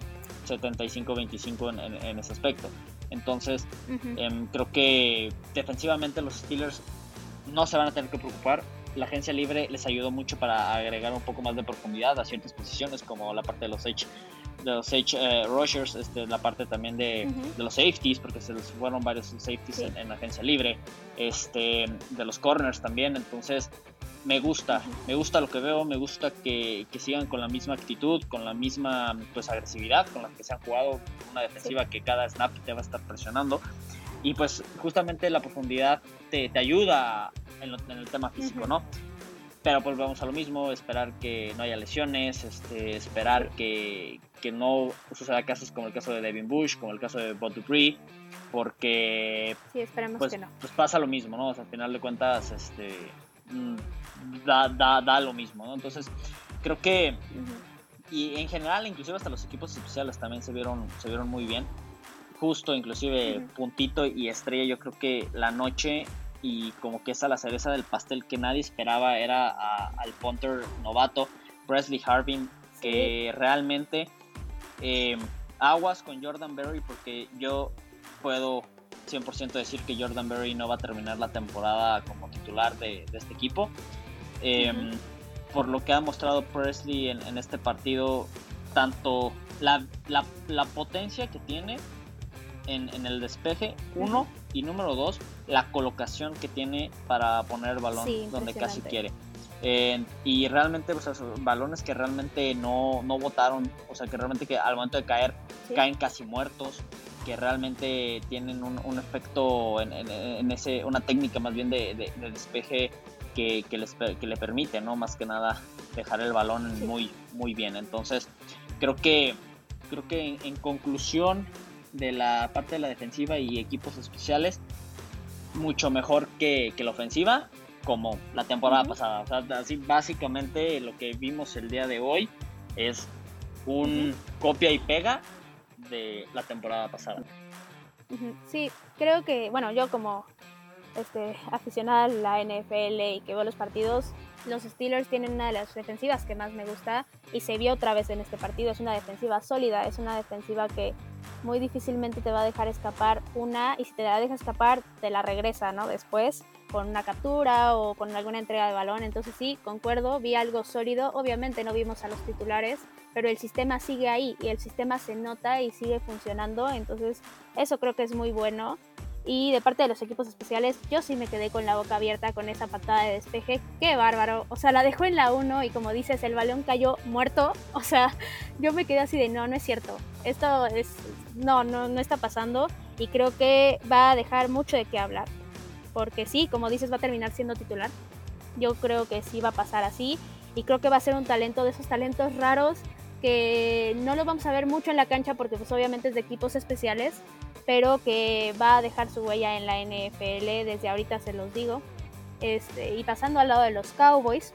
75-25 en, en, ese aspecto. Entonces, em, creo que defensivamente los Steelers no se van a tener que preocupar. La agencia libre les ayudó mucho para agregar un poco más de profundidad a ciertas posiciones, como la parte de los H de los Edge eh, rushers, este, la parte también de, de, los safeties, porque se les fueron varios safeties en, en, agencia libre, este, de los corners también, entonces me gusta, me gusta lo que veo, me gusta que, que, sigan con la misma actitud, con la misma pues agresividad con la que se han jugado, una defensiva que cada snap te va a estar presionando. Y pues justamente la profundidad te, te ayuda en, en, el tema físico, ¿no? pero pues vamos a lo mismo, esperar que no haya lesiones, este, esperar que, que no suceda casos como el caso de Devin Bush, como el caso de Bob Dupree, porque sí, esperemos pues, que no. pues pasa lo mismo, ¿no? O sea, al final de cuentas, este, mm, da, da, da lo mismo, ¿no? Entonces, creo que, y en general, inclusive hasta los equipos especiales también se vieron, se vieron muy bien. Justo, inclusive, puntito y estrella, yo creo que la noche y como que esa la cereza del pastel que nadie esperaba era al punter novato Presley Harbin que realmente eh, aguas con Jordan Berry porque yo puedo 100% decir que Jordan Berry no va a terminar la temporada como titular de, este equipo. Em, por lo que ha mostrado Presley en, este partido tanto la, la, potencia que tiene en, en el despeje uno y número dos la colocación que tiene para poner el balón donde casi quiere. Eh, y realmente, o sea, balones que realmente no, no botaron, o sea, que realmente que al momento de caer caen casi muertos, que realmente tienen un, un efecto en, en, ese, una técnica más bien de, de, despeje que, que, les, que, le permite, ¿no? Más que nada dejar el balón muy, muy bien. Entonces, creo que, creo que en conclusión de la parte de la defensiva y equipos especiales, mucho mejor que, la ofensiva, como la temporada pasada. O sea, así básicamente lo que vimos el día de hoy es un copia y pega de la temporada pasada. Sí, creo que, bueno, yo como este, aficionada a la NFL y que veo los partidos, los Steelers tienen una de las defensivas que más me gusta y se vio otra vez en este partido. Es una defensiva sólida, es una defensiva que muy difícilmente te va a dejar escapar una y si te la deja escapar te la regresa, ¿no? Después con una captura o con alguna entrega de balón. Entonces sí, concuerdo, vi algo sólido. Obviamente no vimos a los titulares, pero el sistema sigue ahí y el sistema se nota y sigue funcionando. Entonces eso creo que es muy bueno. Y de parte de los equipos especiales, yo sí me quedé con la boca abierta con esa patada de despeje. Qué bárbaro. O sea, la dejó en la 1 y como dices, el balón cayó muerto. <laughs> O sea, yo me quedé así de no, no es cierto. Esto es. No, no, no está pasando. Y creo que va a dejar mucho de qué hablar. Porque sí, como dices, va a terminar siendo titular. Yo creo que sí va a pasar así. Y creo que va a ser un talento de esos talentos raros que no lo vamos a ver mucho en la cancha porque pues obviamente es de equipos especiales, pero que va a dejar su huella en la NFL, desde ahorita se los digo. Este, y pasando al lado de los Cowboys,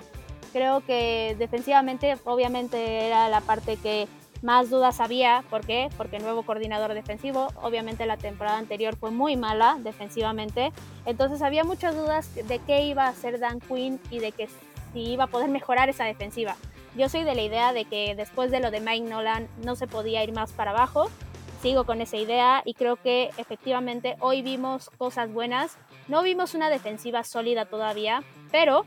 creo que defensivamente obviamente era la parte que más dudas había. ¿Por qué? Porque nuevo coordinador defensivo, obviamente la temporada anterior fue muy mala defensivamente. Entonces había muchas dudas de qué iba a hacer Dan Quinn y de que si iba a poder mejorar esa defensiva. Yo soy de la idea de que después de lo de Mike Nolan no se podía ir más para abajo. Sigo con esa idea y creo que efectivamente hoy vimos cosas buenas. No vimos una defensiva sólida todavía, pero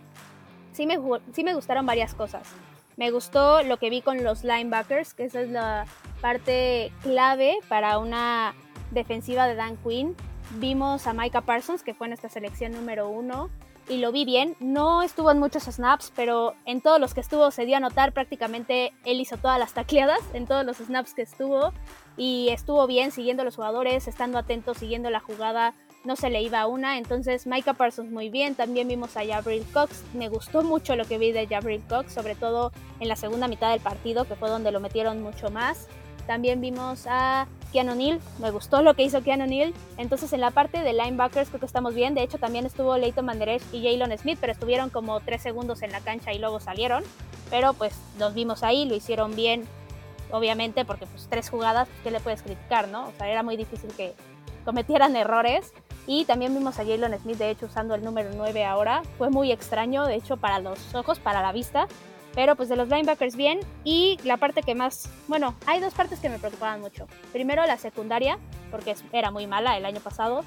sí me, sí me gustaron varias cosas. Me gustó lo que vi con los linebackers, que esa es la parte clave para una defensiva de Dan Quinn. Vimos a Micah Parsons, que fue nuestra selección número uno, y lo vi bien. No estuvo en muchos snaps, pero en todos los que estuvo se dio a notar prácticamente él hizo todas las tacleadas en todos los snaps que estuvo y estuvo bien siguiendo los jugadores, estando atento, siguiendo la jugada. No se le iba a una, entonces Micah Parsons muy bien. También vimos a Jabril Cox. Me gustó mucho lo que vi de Jabril Cox, sobre todo en la segunda mitad del partido, que fue donde lo metieron mucho más. También vimos a Keanu Neal, me gustó lo que hizo Keanu Neal. Entonces en la parte de linebackers creo que estamos bien. De hecho también estuvo Leighton Manderech y Jalen Smith, pero estuvieron como tres segundos en la cancha y luego salieron. Pero pues los vimos ahí, lo hicieron bien, obviamente, porque pues tres jugadas, ¿qué le puedes criticar, no? O sea, era muy difícil que cometieran errores. Y también vimos a Jalen Smith, de hecho, usando el número 9 ahora. Fue muy extraño, de hecho, para los ojos, para la vista. Pero pues de los linebackers bien. Y la parte que más, bueno, hay dos partes que me preocupaban mucho. Primero la secundaria, porque era muy mala el año pasado.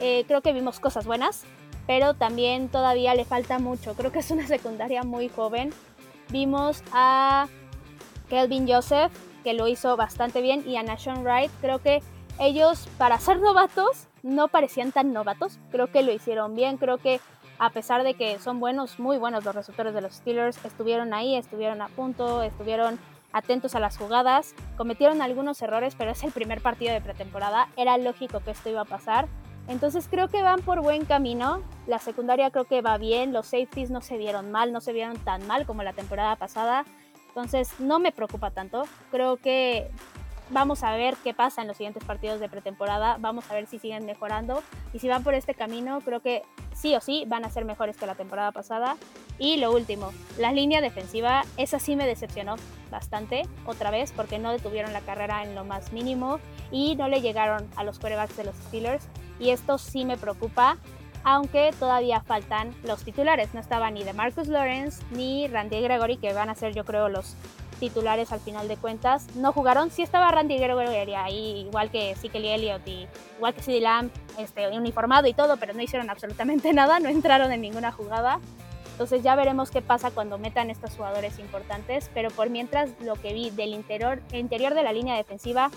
Eh, creo que vimos cosas buenas, pero también todavía le falta mucho. Creo que es una secundaria muy joven. Vimos a Kelvin Joseph, que lo hizo bastante bien, y a Nashon Wright. Creo que ellos, para ser novatos, no parecían tan novatos. Creo que lo hicieron bien. Creo que a pesar de que son buenos, muy buenos los receptores de los Steelers, estuvieron ahí, estuvieron a punto, estuvieron atentos a las jugadas, cometieron algunos errores, pero es el primer partido de pretemporada, era lógico que esto iba a pasar. Entonces creo que van por buen camino, la secundaria creo que va bien, los safeties no se vieron mal, no se vieron tan mal como la temporada pasada, entonces no me preocupa tanto, creo que vamos a ver qué pasa en los siguientes partidos de pretemporada, vamos a ver si siguen mejorando y si van por este camino creo que sí o sí van a ser mejores que la temporada pasada. Y lo último, la línea defensiva, esa sí me decepcionó bastante otra vez porque no detuvieron la carrera en lo más mínimo y no le llegaron a los quarterbacks de los Steelers y esto sí me preocupa. Aunque todavía faltan los titulares, no estaba ni de Marcus Lawrence ni Randy Gregory, que van a ser yo creo los titulares al final de cuentas. No jugaron, sí estaba Randy Gregory ahí, igual que Sikel Elliott y igual que CD Lamb, este, uniformado y todo, pero no hicieron absolutamente <laughs> nada, no entraron en ninguna jugada. Entonces ya veremos qué pasa cuando metan estos jugadores importantes, pero por mientras lo que vi del interior, interior de la línea defensiva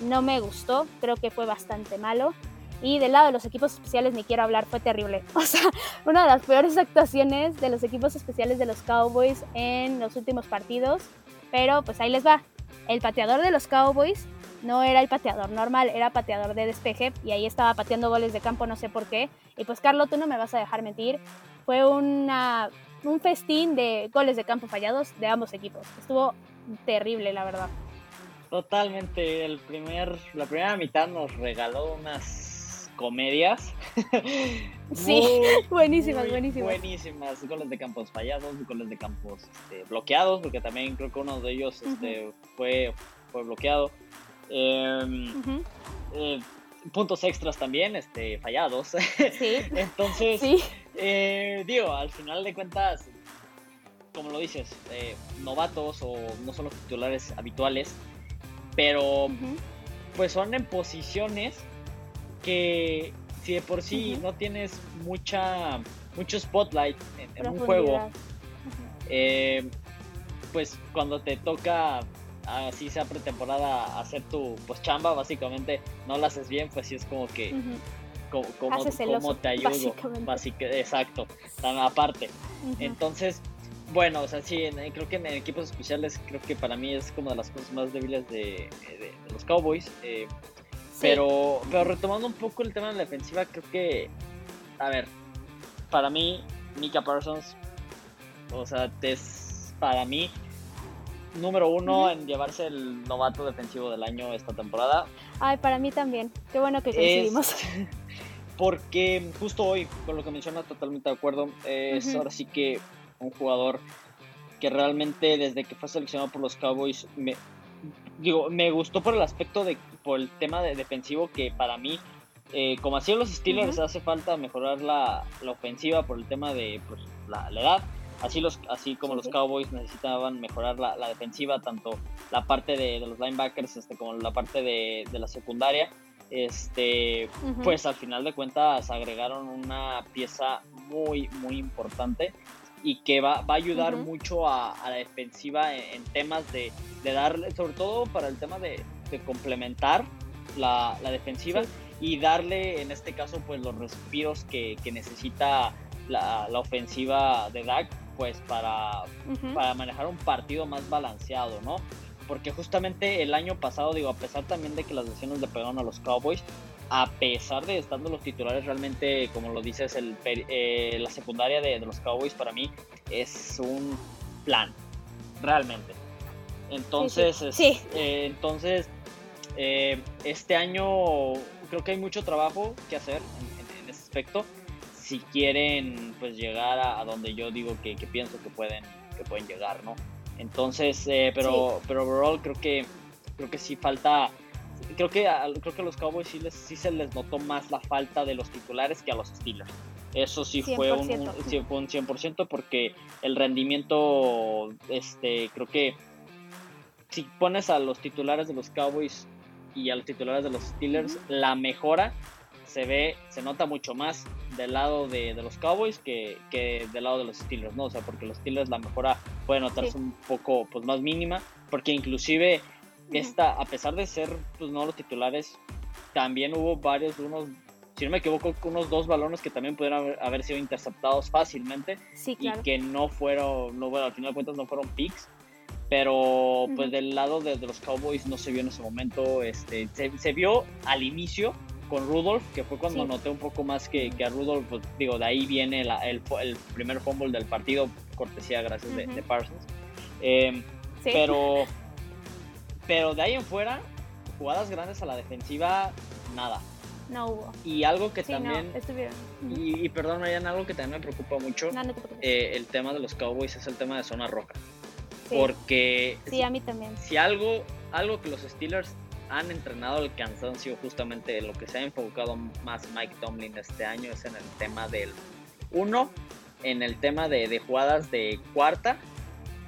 no me gustó, creo que fue bastante malo. Y del lado de los equipos especiales ni quiero hablar, fue terrible. <laughs> O sea, una de las peores actuaciones de los equipos especiales de los Cowboys en los últimos partidos. Pero pues ahí les va. El pateador de los Cowboys no era el pateador normal, era pateador de despeje y ahí estaba pateando goles de campo, no sé por qué. Y pues Carlos, tú no me vas a dejar mentir, fue una, un festín de goles de campo fallados de ambos equipos. Estuvo terrible, la verdad. Totalmente, el primer, la primera mitad nos regaló unas comedias. <laughs> sí, buenísimas, buenísimas. Buenísimas, goles de campos fallados, goles de campos este, bloqueados, porque también creo que uno de ellos este, fue, fue bloqueado. Em, eh, puntos extras también, este, fallados. Sí. <laughs> Entonces, eh, digo, al final de cuentas, como lo dices, eh, novatos o no son los titulares habituales, pero pues son en posiciones que si de por sí no tienes mucha mucho spotlight en, un juego, eh, pues cuando te toca así sea pretemporada hacer tu pues chamba básicamente no la haces bien pues sí es como que cómo, cómo, te ayudo. Básicamente. exacto, tan aparte. Entonces, bueno, o sea, sí, creo que en, equipos especiales, creo que para mí es como de las cosas más débiles de, los Cowboys. Eh, pero, pero retomando un poco el tema de la defensiva, creo que, a ver, para mí, Mika Parsons, o sea, es para mí número uno en llevarse el novato defensivo del año esta temporada. Ay, para mí también. Qué bueno que coincidimos. <laughs> porque justo hoy, con lo que mencionas, totalmente de acuerdo, es ahora sí que un jugador que realmente desde que fue seleccionado por los Cowboys me digo me gustó por el aspecto de por el tema de defensivo que para mí eh, como así los Steelers hace falta mejorar la, ofensiva por el tema de pues, la, edad así los así como los Cowboys necesitaban mejorar la, defensiva tanto la parte de, los linebackers este como la parte de, la secundaria este pues al final de cuentas agregaron una pieza muy muy importante y que va, va a ayudar mucho a, la defensiva en, temas de, de, darle, sobre todo para el tema de, de complementar la, la defensiva y darle en este caso pues los respiros que, que necesita la, la, ofensiva de Dak pues para, para manejar un partido más balanceado, ¿no? Porque justamente el año pasado, digo, a pesar también de que las lesiones le pegaron a los Cowboys, a pesar de estando los titulares realmente, como lo dices, el, eh, la secundaria de, los Cowboys para mí es un plan, realmente. Entonces, eh, entonces eh, este año creo que hay mucho trabajo que hacer en, ese aspecto. Si quieren, pues llegar a, donde yo digo que, pienso que pueden, que pueden llegar, ¿no? Entonces, pero, pero overall creo que creo que sí falta creo que a, creo que a los Cowboys sí, les, sí se les notó más la falta de los titulares que a los Steelers. Eso sí fue un, un, un 100% porque el rendimiento, este, creo que si pones a los titulares de los Cowboys y a los titulares de los Steelers, la mejora se ve, se nota mucho más del lado de, de, los Cowboys que, que, del lado de los Steelers, ¿no? O sea, porque los Steelers la mejora puede notarse un poco pues, más mínima, porque inclusive esta, a pesar de ser pues, no los titulares, también hubo varios, unos, si no me equivoco, unos dos balones que también pudieron haber, sido interceptados fácilmente y que no fueron, no, bueno, al final de cuentas no fueron picks. Pero pues del lado de, los Cowboys no se vio en ese momento, este, se, vio al inicio con Rudolph, que fue cuando noté un poco más que, que a Rudolph, pues, digo, de ahí viene el, el, primer fumble del partido, cortesía gracias de, Parsons. Em, pero pero de ahí en fuera, jugadas grandes a la defensiva, nada. No hubo. Y algo que también. y, perdón, Mariana, algo que también me preocupa mucho. eh, el tema de los Cowboys es el tema de zona roja. Porque. Sí, a mí también. Si algo, algo que los Steelers han entrenado al cansancio, justamente lo que se ha enfocado más Mike Tomlin este año es en el tema del. Uno, en el tema de, jugadas de cuarta.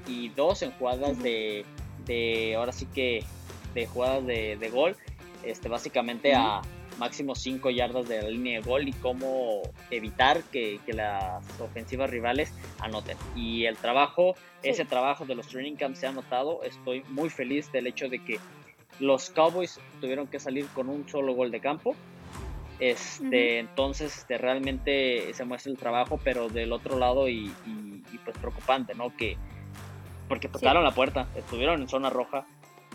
Y dos, en jugadas de de ahora sí que de jugadas de, de gol, este, básicamente a máximo 5 yardas de la línea de gol y cómo evitar que, que, las ofensivas rivales anoten. Y el trabajo, ese trabajo de los training camps se ha notado. Estoy muy feliz del hecho de que los Cowboys tuvieron que salir con un solo gol de campo. Este, Entonces, este, realmente se muestra el trabajo, pero del otro lado y, y pues preocupante, ¿no? Que, porque tocaron la puerta, estuvieron en zona roja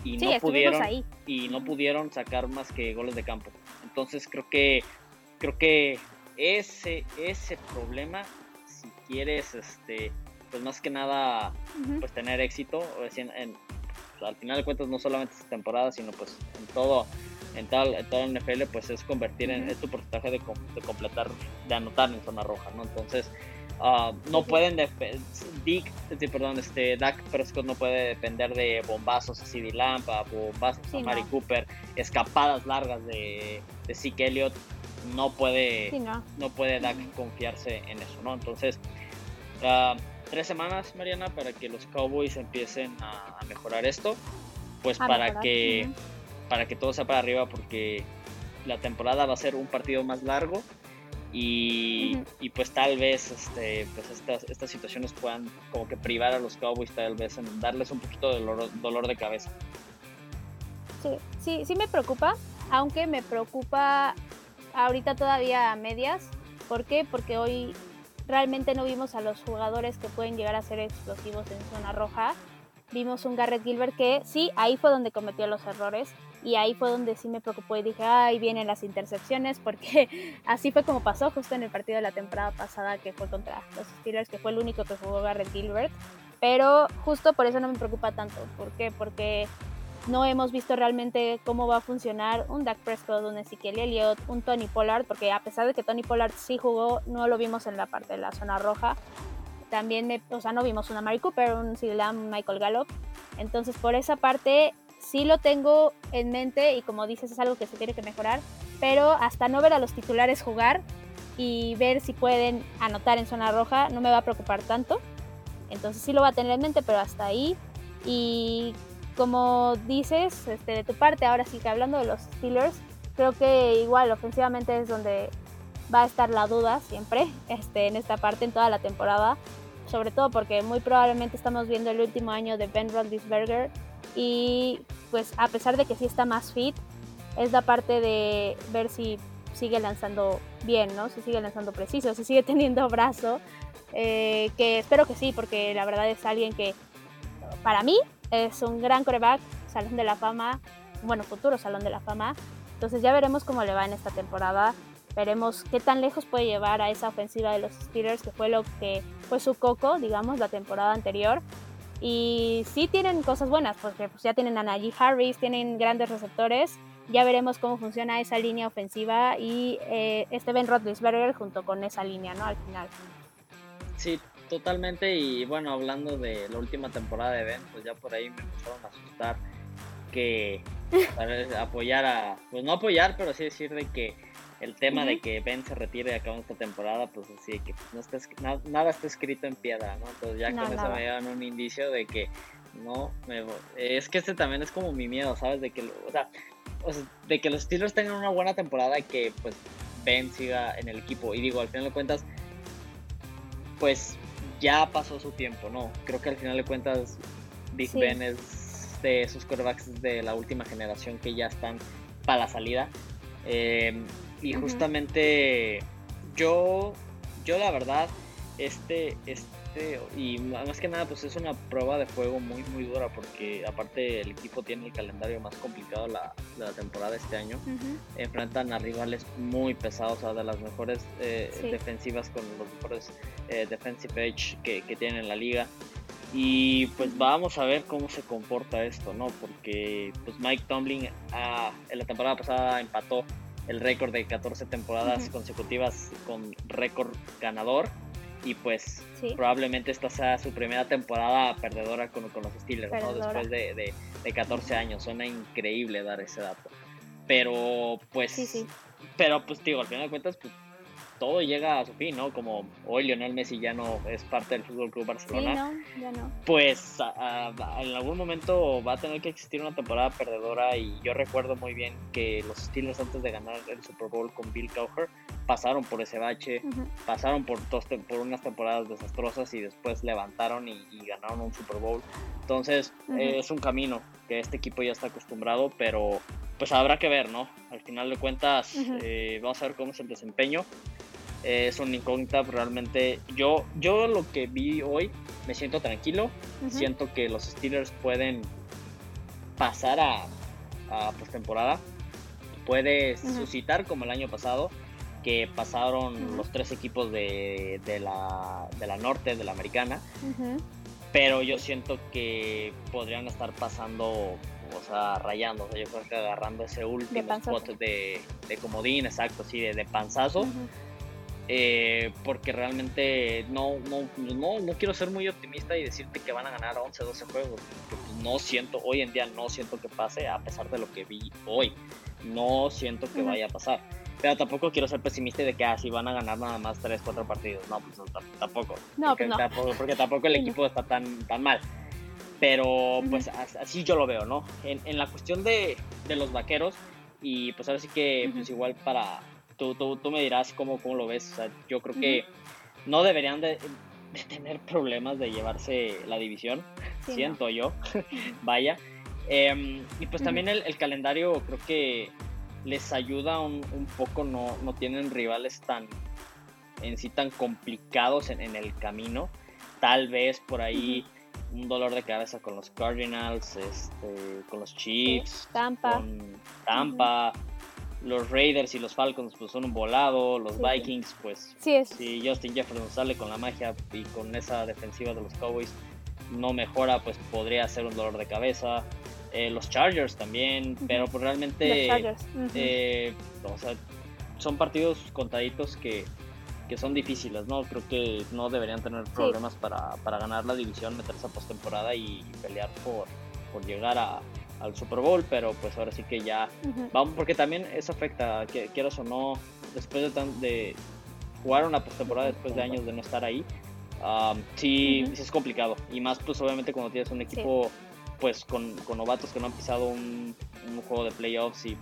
y no pudieron y no pudieron sacar más que goles de campo. Entonces creo que creo que ese ese problema si quieres este pues más que nada pues tener éxito en, al final de cuentas no solamente esta temporada sino pues en todo en tal en todo el NFL pues es convertir en tu porcentaje de, de completar de anotar en zona roja no entonces Ah, no pueden Dick, perdón, este Dak Prescott no puede depender de bombazos así de Lampa, bombazos a Mari Cooper, escapadas largas de, de Zeke Elliott, no puede no. puede Dak confiarse en eso, ¿no? Entonces, ah, tres semanas, Mariana, para que los Cowboys empiecen a, mejorar esto, pues para que para que todo sea para arriba porque la temporada va a ser un partido más largo y, pues tal vez este, pues estas, estas situaciones puedan como que privar a los Cowboys tal vez en darles un poquito de dolor, dolor de cabeza. Sí, sí, sí me preocupa, aunque me preocupa ahorita todavía a medias. ¿Por qué? Porque hoy realmente no vimos a los jugadores que pueden llegar a ser explosivos en zona roja. Vimos un Garrett Gilbert que sí, ahí fue donde cometió los errores y ahí fue donde sí me preocupó y dije, ay, vienen las intercepciones, porque <laughs> así fue como pasó justo en el partido de la temporada pasada que fue contra los Steelers, que fue el único que jugó Garrett Gilbert. Pero justo por eso no me preocupa tanto. ¿Por qué? Porque no hemos visto realmente cómo va a funcionar un Dak Prescott, un Ezekiel Elliott, un Tony Pollard, porque a pesar de que Tony Pollard sí jugó, no lo vimos en la parte de la zona roja. También, me, o sea, no vimos un Mary Cooper, un Silam, Michael Gallup. Entonces, por esa parte, sí lo tengo en mente y como dices, es algo que se tiene que mejorar. Pero hasta no ver a los titulares jugar y ver si pueden anotar en zona roja, no me va a preocupar tanto. Entonces, sí lo va a tener en mente, pero hasta ahí. Y como dices, este, de tu parte, ahora sí que hablando de los Steelers, creo que igual ofensivamente es donde va a estar la duda siempre <laughs> este, en esta parte, en toda la temporada. Sobre todo porque muy probablemente estamos viendo el último año de Ben Roethlisberger y pues a pesar de que sí está más fit, es la parte de ver si sigue lanzando bien, ¿no? Si sigue lanzando preciso, si sigue <laughs> teniendo brazo, eh, que espero que sí, porque la verdad es alguien que para mí es un gran coreback, Salón de la Fama, bueno, futuro Salón de la Fama. Entonces ya veremos cómo le va en esta temporada. Veremos qué tan lejos puede llevar a esa ofensiva de los Steelers, que fue lo que fue su coco, digamos, la temporada anterior. Y sí tienen cosas buenas, porque pues ya tienen a Najee Harris, tienen grandes receptores. Ya veremos cómo funciona esa línea ofensiva y eh, este Ben Roethlisberger junto con esa línea, ¿no? Al final. Sí, Totalmente, y bueno, hablando de la última temporada de Ben, pues ya por ahí me empezaron a asustar que apoyar a, pues no apoyar, pero sí decir de que el tema de que Ben se retire acabando esta temporada, pues así que no está, nada, está escrito en piedra, ¿no? Entonces ya con eso me dan un indicio de que no me es que este también es como mi miedo, ¿sabes? De que, o sea, de que los Steelers tengan una buena temporada y que pues Ben siga en el equipo. Y digo, al final de cuentas, pues ya pasó su tiempo, ¿no? Creo que al final de cuentas Big Ben es de esos quarterbacks de la última generación que ya están para la salida. Eh, y justamente yo, yo la verdad, este, este y más que nada pues es una prueba de fuego muy muy dura porque aparte el equipo tiene el calendario más complicado la, la temporada este año. Enfrentan a rivales muy pesados o de las mejores eh, defensivas con los mejores eh, defensive edge que, que, tienen en la liga y pues vamos a ver cómo se comporta esto no porque pues Mike Tomlin ah, en la temporada pasada empató el récord de 14 temporadas consecutivas con récord ganador y pues probablemente esta sea su primera temporada perdedora con, con los Steelers, ¿no? Después de, de, de, 14 años. Suena increíble dar ese dato. Pero pues, pero pues digo, al final de cuentas, pues todo llega a su fin, ¿no? Como hoy Lionel Messi ya no es parte del Fútbol Club Barcelona. Sí, no, ya no. Pues en algún momento va a tener que existir una temporada perdedora y yo recuerdo muy bien que los Steelers antes de ganar el Super Bowl con Bill Cowher pasaron por ese bache, pasaron por, dos, por unas temporadas desastrosas y después levantaron y, ganaron un Super Bowl. Entonces eh, es un camino que este equipo ya está acostumbrado, pero pues habrá que ver, ¿no? Al final de cuentas eh, vamos a ver cómo es el desempeño. Eh, es una incógnita, realmente yo, yo lo que vi hoy me siento tranquilo, siento que los Steelers pueden pasar a, a postemporada, puede suscitar como el año pasado que pasaron los tres equipos de, de, la, de la norte, de la americana. Pero yo siento que podrían estar pasando, o sea, rayando. O sea, yo creo que agarrando ese último spot de, de, comodín, exacto, sí, de, de panzazo. Eh, porque realmente no, no, no, no, quiero ser muy optimista y decirte que van a ganar 11, 12 juegos. Porque no siento, hoy en día no siento que pase, a pesar de lo que vi hoy. No siento que vaya a pasar. Pero tampoco quiero ser pesimista de que así ah, van a ganar nada más 3, 4 partidos. No, pues tampoco. No, porque, pues Tampoco, porque tampoco el equipo está tan, tan mal. Pero pues así yo lo veo, ¿no? En, en la cuestión de, de, los vaqueros, y pues ahora sí que pues igual para... Tú, tú, tú me dirás cómo, cómo, lo ves. O sea, yo creo que no deberían de, de, tener problemas de llevarse la división, siento yo. <laughs> Vaya. Em, y pues también el, el, calendario creo que les ayuda un, un poco, no, no tienen rivales tan en sí tan complicados en, el camino. Tal vez por ahí un dolor de cabeza con los Cardinals, este, con los Chiefs, Tampa. con Tampa. Los Raiders y los Falcons pues son un volado, los Vikings pues sí es. si Justin Jefferson sale con la magia y con esa defensiva de los Cowboys no mejora pues podría ser un dolor de cabeza. Eh, los Chargers también, pero pues realmente eh, son partidos contaditos que, que son difíciles, ¿no? Creo que no deberían tener problemas para, para, ganar la división, meterse a postemporada y pelear por, por llegar a, al Super Bowl, pero pues ahora sí que ya vamos, porque también eso afecta, que quieras o no, después de, de jugar una postemporada después de años de no estar ahí, sí, sí, es complicado. Y más pues obviamente cuando tienes un equipo pues con, con, novatos que no han pisado un, un juego de playoffs y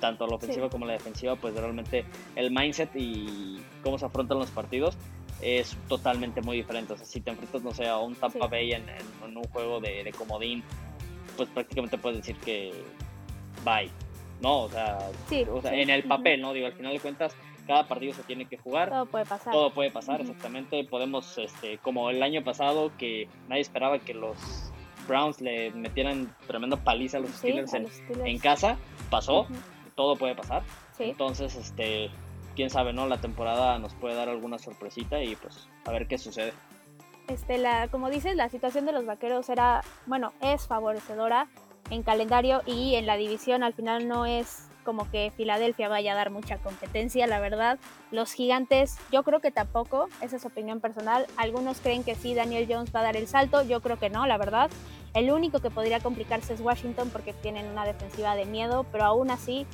tanto la ofensiva como la defensiva, pues realmente el mindset y cómo se afrontan los partidos es totalmente muy diferente. O sea, si te enfrentas, no sé, a un Tampa Bay en, un juego de, comodín, pues prácticamente puedes decir que bye. No, o sea, o sea en el papel, ¿no? Digo, al final de cuentas, cada partido se tiene que jugar. Todo puede pasar. Todo puede pasar, exactamente. Podemos, este, como el año pasado, que nadie esperaba que los Browns le metieran tremendo paliza a los, Steelers, en, casa, pasó todo puede pasar. Entonces, este, quién sabe, ¿no? La temporada nos puede dar alguna sorpresita y pues a ver qué sucede. Este, la, como dices, la situación de los vaqueros era, bueno, es favorecedora en calendario y en la división al final no es como que Filadelfia vaya a dar mucha competencia, la verdad. Los gigantes, yo creo que tampoco, esa es opinión personal. Algunos creen que sí, Daniel Jones va a dar el salto, yo creo que no, la verdad. El único que podría complicarse es Washington porque tienen una defensiva de miedo, pero aún así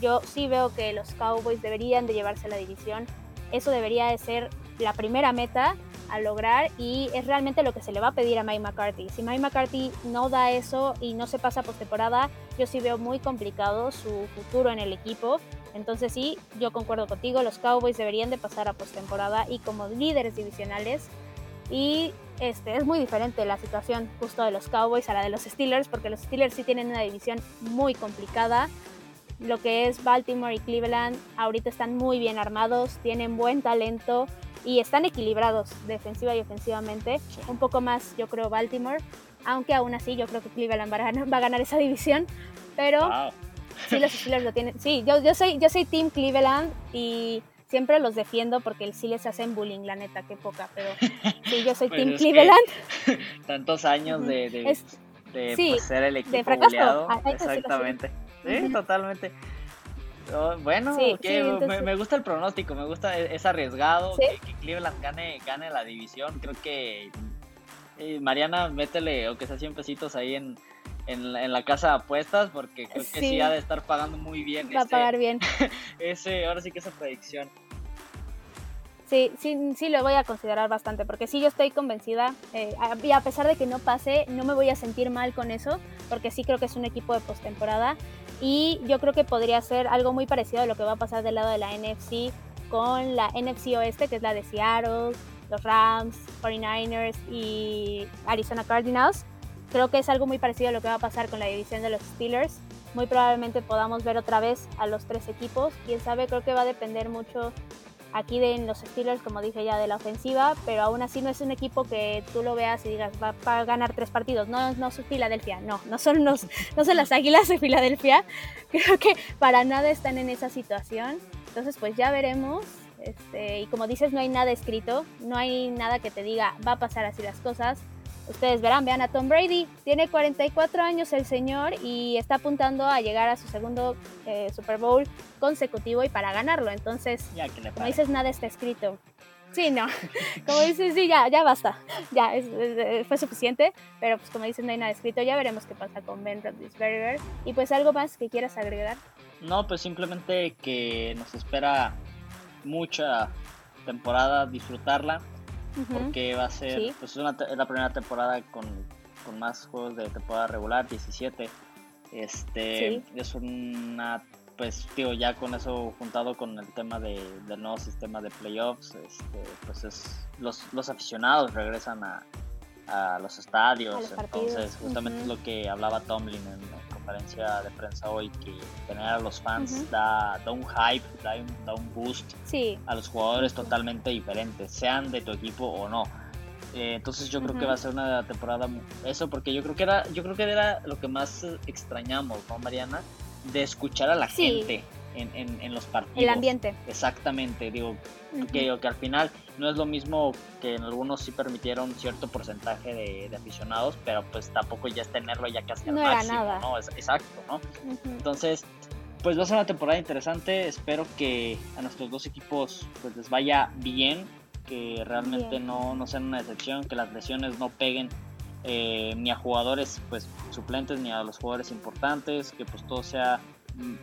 yo sí veo que los Cowboys deberían de llevarse la división. Eso debería de ser la primera meta a lograr y es realmente lo que se le va a pedir a Mike McCarthy. Si Mike McCarthy no da eso y no se pasa postemporada, yo sí veo muy complicado su futuro en el equipo. Entonces sí, yo concuerdo contigo, los Cowboys deberían de pasar a postemporada y como líderes divisionales. Y este, es muy diferente la situación justo de los Cowboys a la de los Steelers, porque los Steelers sí tienen una división muy complicada lo que es Baltimore y Cleveland ahorita están muy bien armados, tienen buen talento y están equilibrados defensiva y ofensivamente. Un poco más, yo creo, Baltimore, aunque aún así yo creo que Cleveland va a ganar, <laughs> va a ganar esa división, pero sí los Steelers lo tienen. Sí, yo, yo, soy, yo soy Team Cleveland y siempre los defiendo porque sí les hacen bullying, la neta, qué poca, pero <laughs> sí, yo soy pues Team Cleveland. <laughs> Tantos años de, de, pues, ser el equipo de fracaso. Exactamente. Sí, totalmente. Bueno, me, gusta el pronóstico, me gusta, e, es arriesgado que, Cleveland gane, gane la división. Creo que eh, Mariana, métele, aunque sea 100 pesitos ahí en, en, la, casa de apuestas, porque creo que sí. ha de estar pagando muy bien. Va a pagar bien. <laughs> ese, ahora sí que esa predicción. Sí, sí, sí lo voy a considerar bastante, porque sí yo estoy convencida, eh, y a pesar de que no pase, no me voy a sentir mal con eso, porque sí creo que es un equipo de postemporada y yo creo que podría ser algo muy parecido a lo que va a pasar del lado de la NFC con la NFC Oeste, que es la de Seattle, los Rams, 49ers y Arizona Cardinals. Creo que es algo muy parecido a lo que va a pasar con la división de los Steelers. Muy probablemente podamos ver otra vez a los tres equipos. Quién sabe, creo que va a depender mucho aquí de los Steelers, como dije ya, de la ofensiva, pero aún así no es un equipo que tú lo veas y digas va, a ganar tres partidos. No, no es Filadelfia, no, no son, los, no son las Águilas de Filadelfia. <laughs> Creo que para nada están en esa situación. Entonces, pues ya veremos. Este, y como dices, no hay nada escrito, no hay nada que te diga va a pasar así las cosas. Ustedes verán, vean a Tom Brady, tiene 44 años el señor y está apuntando a llegar a su segundo eh, Super Bowl consecutivo y para ganarlo. Entonces, como dices, nada está escrito. Sí, no. <laughs> Como dices, sí, ya, ya basta. Ya, fue suficiente. Pero pues como dices, no hay nada escrito. Ya veremos qué pasa con Ben Roethlisberger. Y pues algo más que quieras agregar. No, pues simplemente que nos espera mucha temporada, disfrutarla porque va a ser, pues es, la primera temporada con, más juegos de temporada regular, 17. Este, es una, pues, tío, ya con eso juntado con el tema de, del nuevo sistema de playoffs, este, pues es, los, los aficionados regresan a, a los estadios, entonces justamente es lo que hablaba Tomlin en, conferencia de prensa hoy que tener a los fans da, un hype, da un, da un boost a los jugadores totalmente diferentes, sean de tu equipo o no. Eh, entonces yo creo que va a ser una temporada eso porque yo creo que era yo creo que era lo que más extrañamos, ¿no, Mariana? De escuchar a la gente en, los partidos. El ambiente. Exactamente, digo, que, que al final no es lo mismo que en algunos sí permitieron cierto porcentaje de, aficionados, pero pues tampoco ya es tenerlo ya casi al no máximo, nada. ¿no? exacto, ¿no? Entonces, pues va a ser una temporada interesante, espero que a nuestros dos equipos pues les vaya bien, que realmente no, no sean una decepción, que las lesiones no peguen eh, ni a jugadores pues suplentes ni a los jugadores importantes, que pues todo sea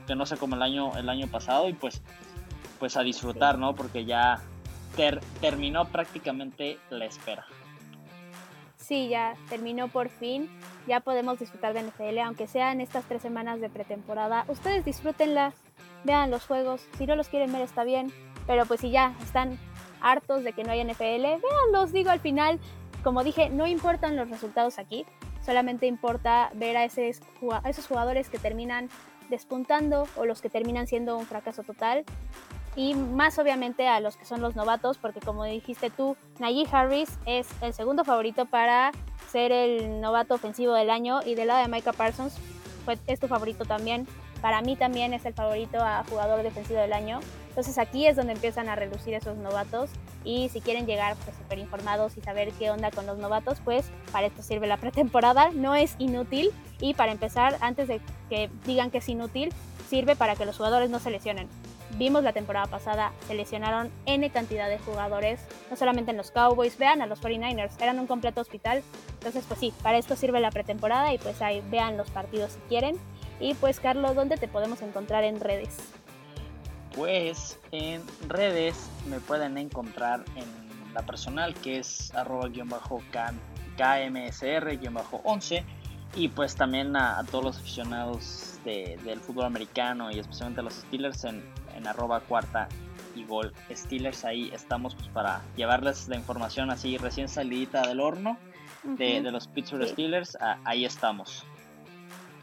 que no sea como el año, el año pasado y pues, pues a disfrutar, ¿no? Porque ya terminó prácticamente la espera. Sí, ya terminó por fin. Ya podemos disfrutar de NFL, aunque sean estas tres semanas de pretemporada. Ustedes disfrútenlas, vean los juegos. Si no los quieren ver, está bien. Pero pues si ya están hartos de que no haya NFL, véanlos. Digo, al final, como dije, no importan los resultados aquí. Solamente importa ver a esos jugadores que terminan despuntando o los que terminan siendo un fracaso total. Y más obviamente a los que son los novatos, porque como dijiste tú, Najee Harris es el segundo favorito para ser el novato ofensivo del año y del lado de Micah Parsons fue, es tu favorito también. Para mí también es el favorito a jugador defensivo del año. Entonces aquí es donde empiezan a reducir esos novatos y si quieren llegar pues súper informados y saber qué onda con los novatos, pues para esto sirve la pretemporada, no es inútil y para empezar, antes de que digan que es inútil, sirve para que los jugadores no se lesionen. Vimos la temporada pasada, se lesionaron N cantidad de jugadores, no solamente en los Cowboys, vean a los 49ers, eran un completo hospital. Entonces, pues sí, para esto sirve la pretemporada y pues ahí vean los partidos si quieren. Y pues, Carlos, ¿dónde te podemos encontrar en redes? Pues en redes me pueden encontrar en la personal que es arroba-kmsr-11 y pues también a, todos los aficionados del fútbol americano y especialmente a los Steelers en, en arroba cuarta y gol Steelers. Ahí estamos pues para llevarles la información así recién salidita del horno de, los Pittsburgh Steelers. ahí estamos.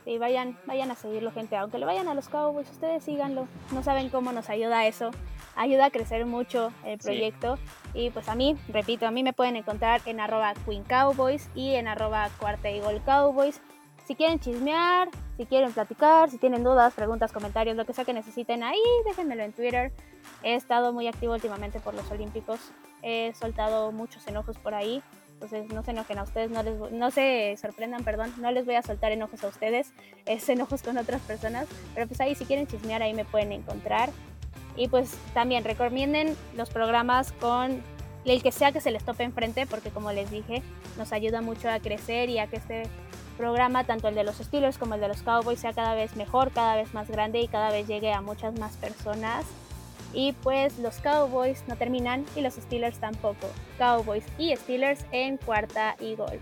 Sí, vayan, vayan a seguirlo, gente. Aunque le vayan a los Cowboys, ustedes síganlo. No saben cómo nos ayuda eso. Ayuda a crecer mucho el proyecto. Y pues a mí, repito, a mí me pueden encontrar en arroba Queen Cowboys y en arroba Cuarta Cowboys. Si quieren chismear, si quieren platicar, si tienen dudas, preguntas, comentarios, lo que sea que necesiten ahí, déjenmelo en Twitter. He estado muy activo últimamente por los Olímpicos. He soltado muchos enojos por ahí. Entonces no se enojen a ustedes, no, les, no se sorprendan, perdón, no les voy a soltar enojos a ustedes, es enojos con otras personas, pero pues ahí si quieren chismear ahí me pueden encontrar. Y pues también recomienden los programas con el que sea que se les tope enfrente, porque como les dije, nos ayuda mucho a crecer y a que este programa, tanto el de los Steelers como el de los Cowboys, sea cada vez mejor, cada vez más grande y cada vez llegue a muchas más personas. Y pues los Cowboys no terminan y los Steelers tampoco. Cowboys y Steelers en cuarta y gol.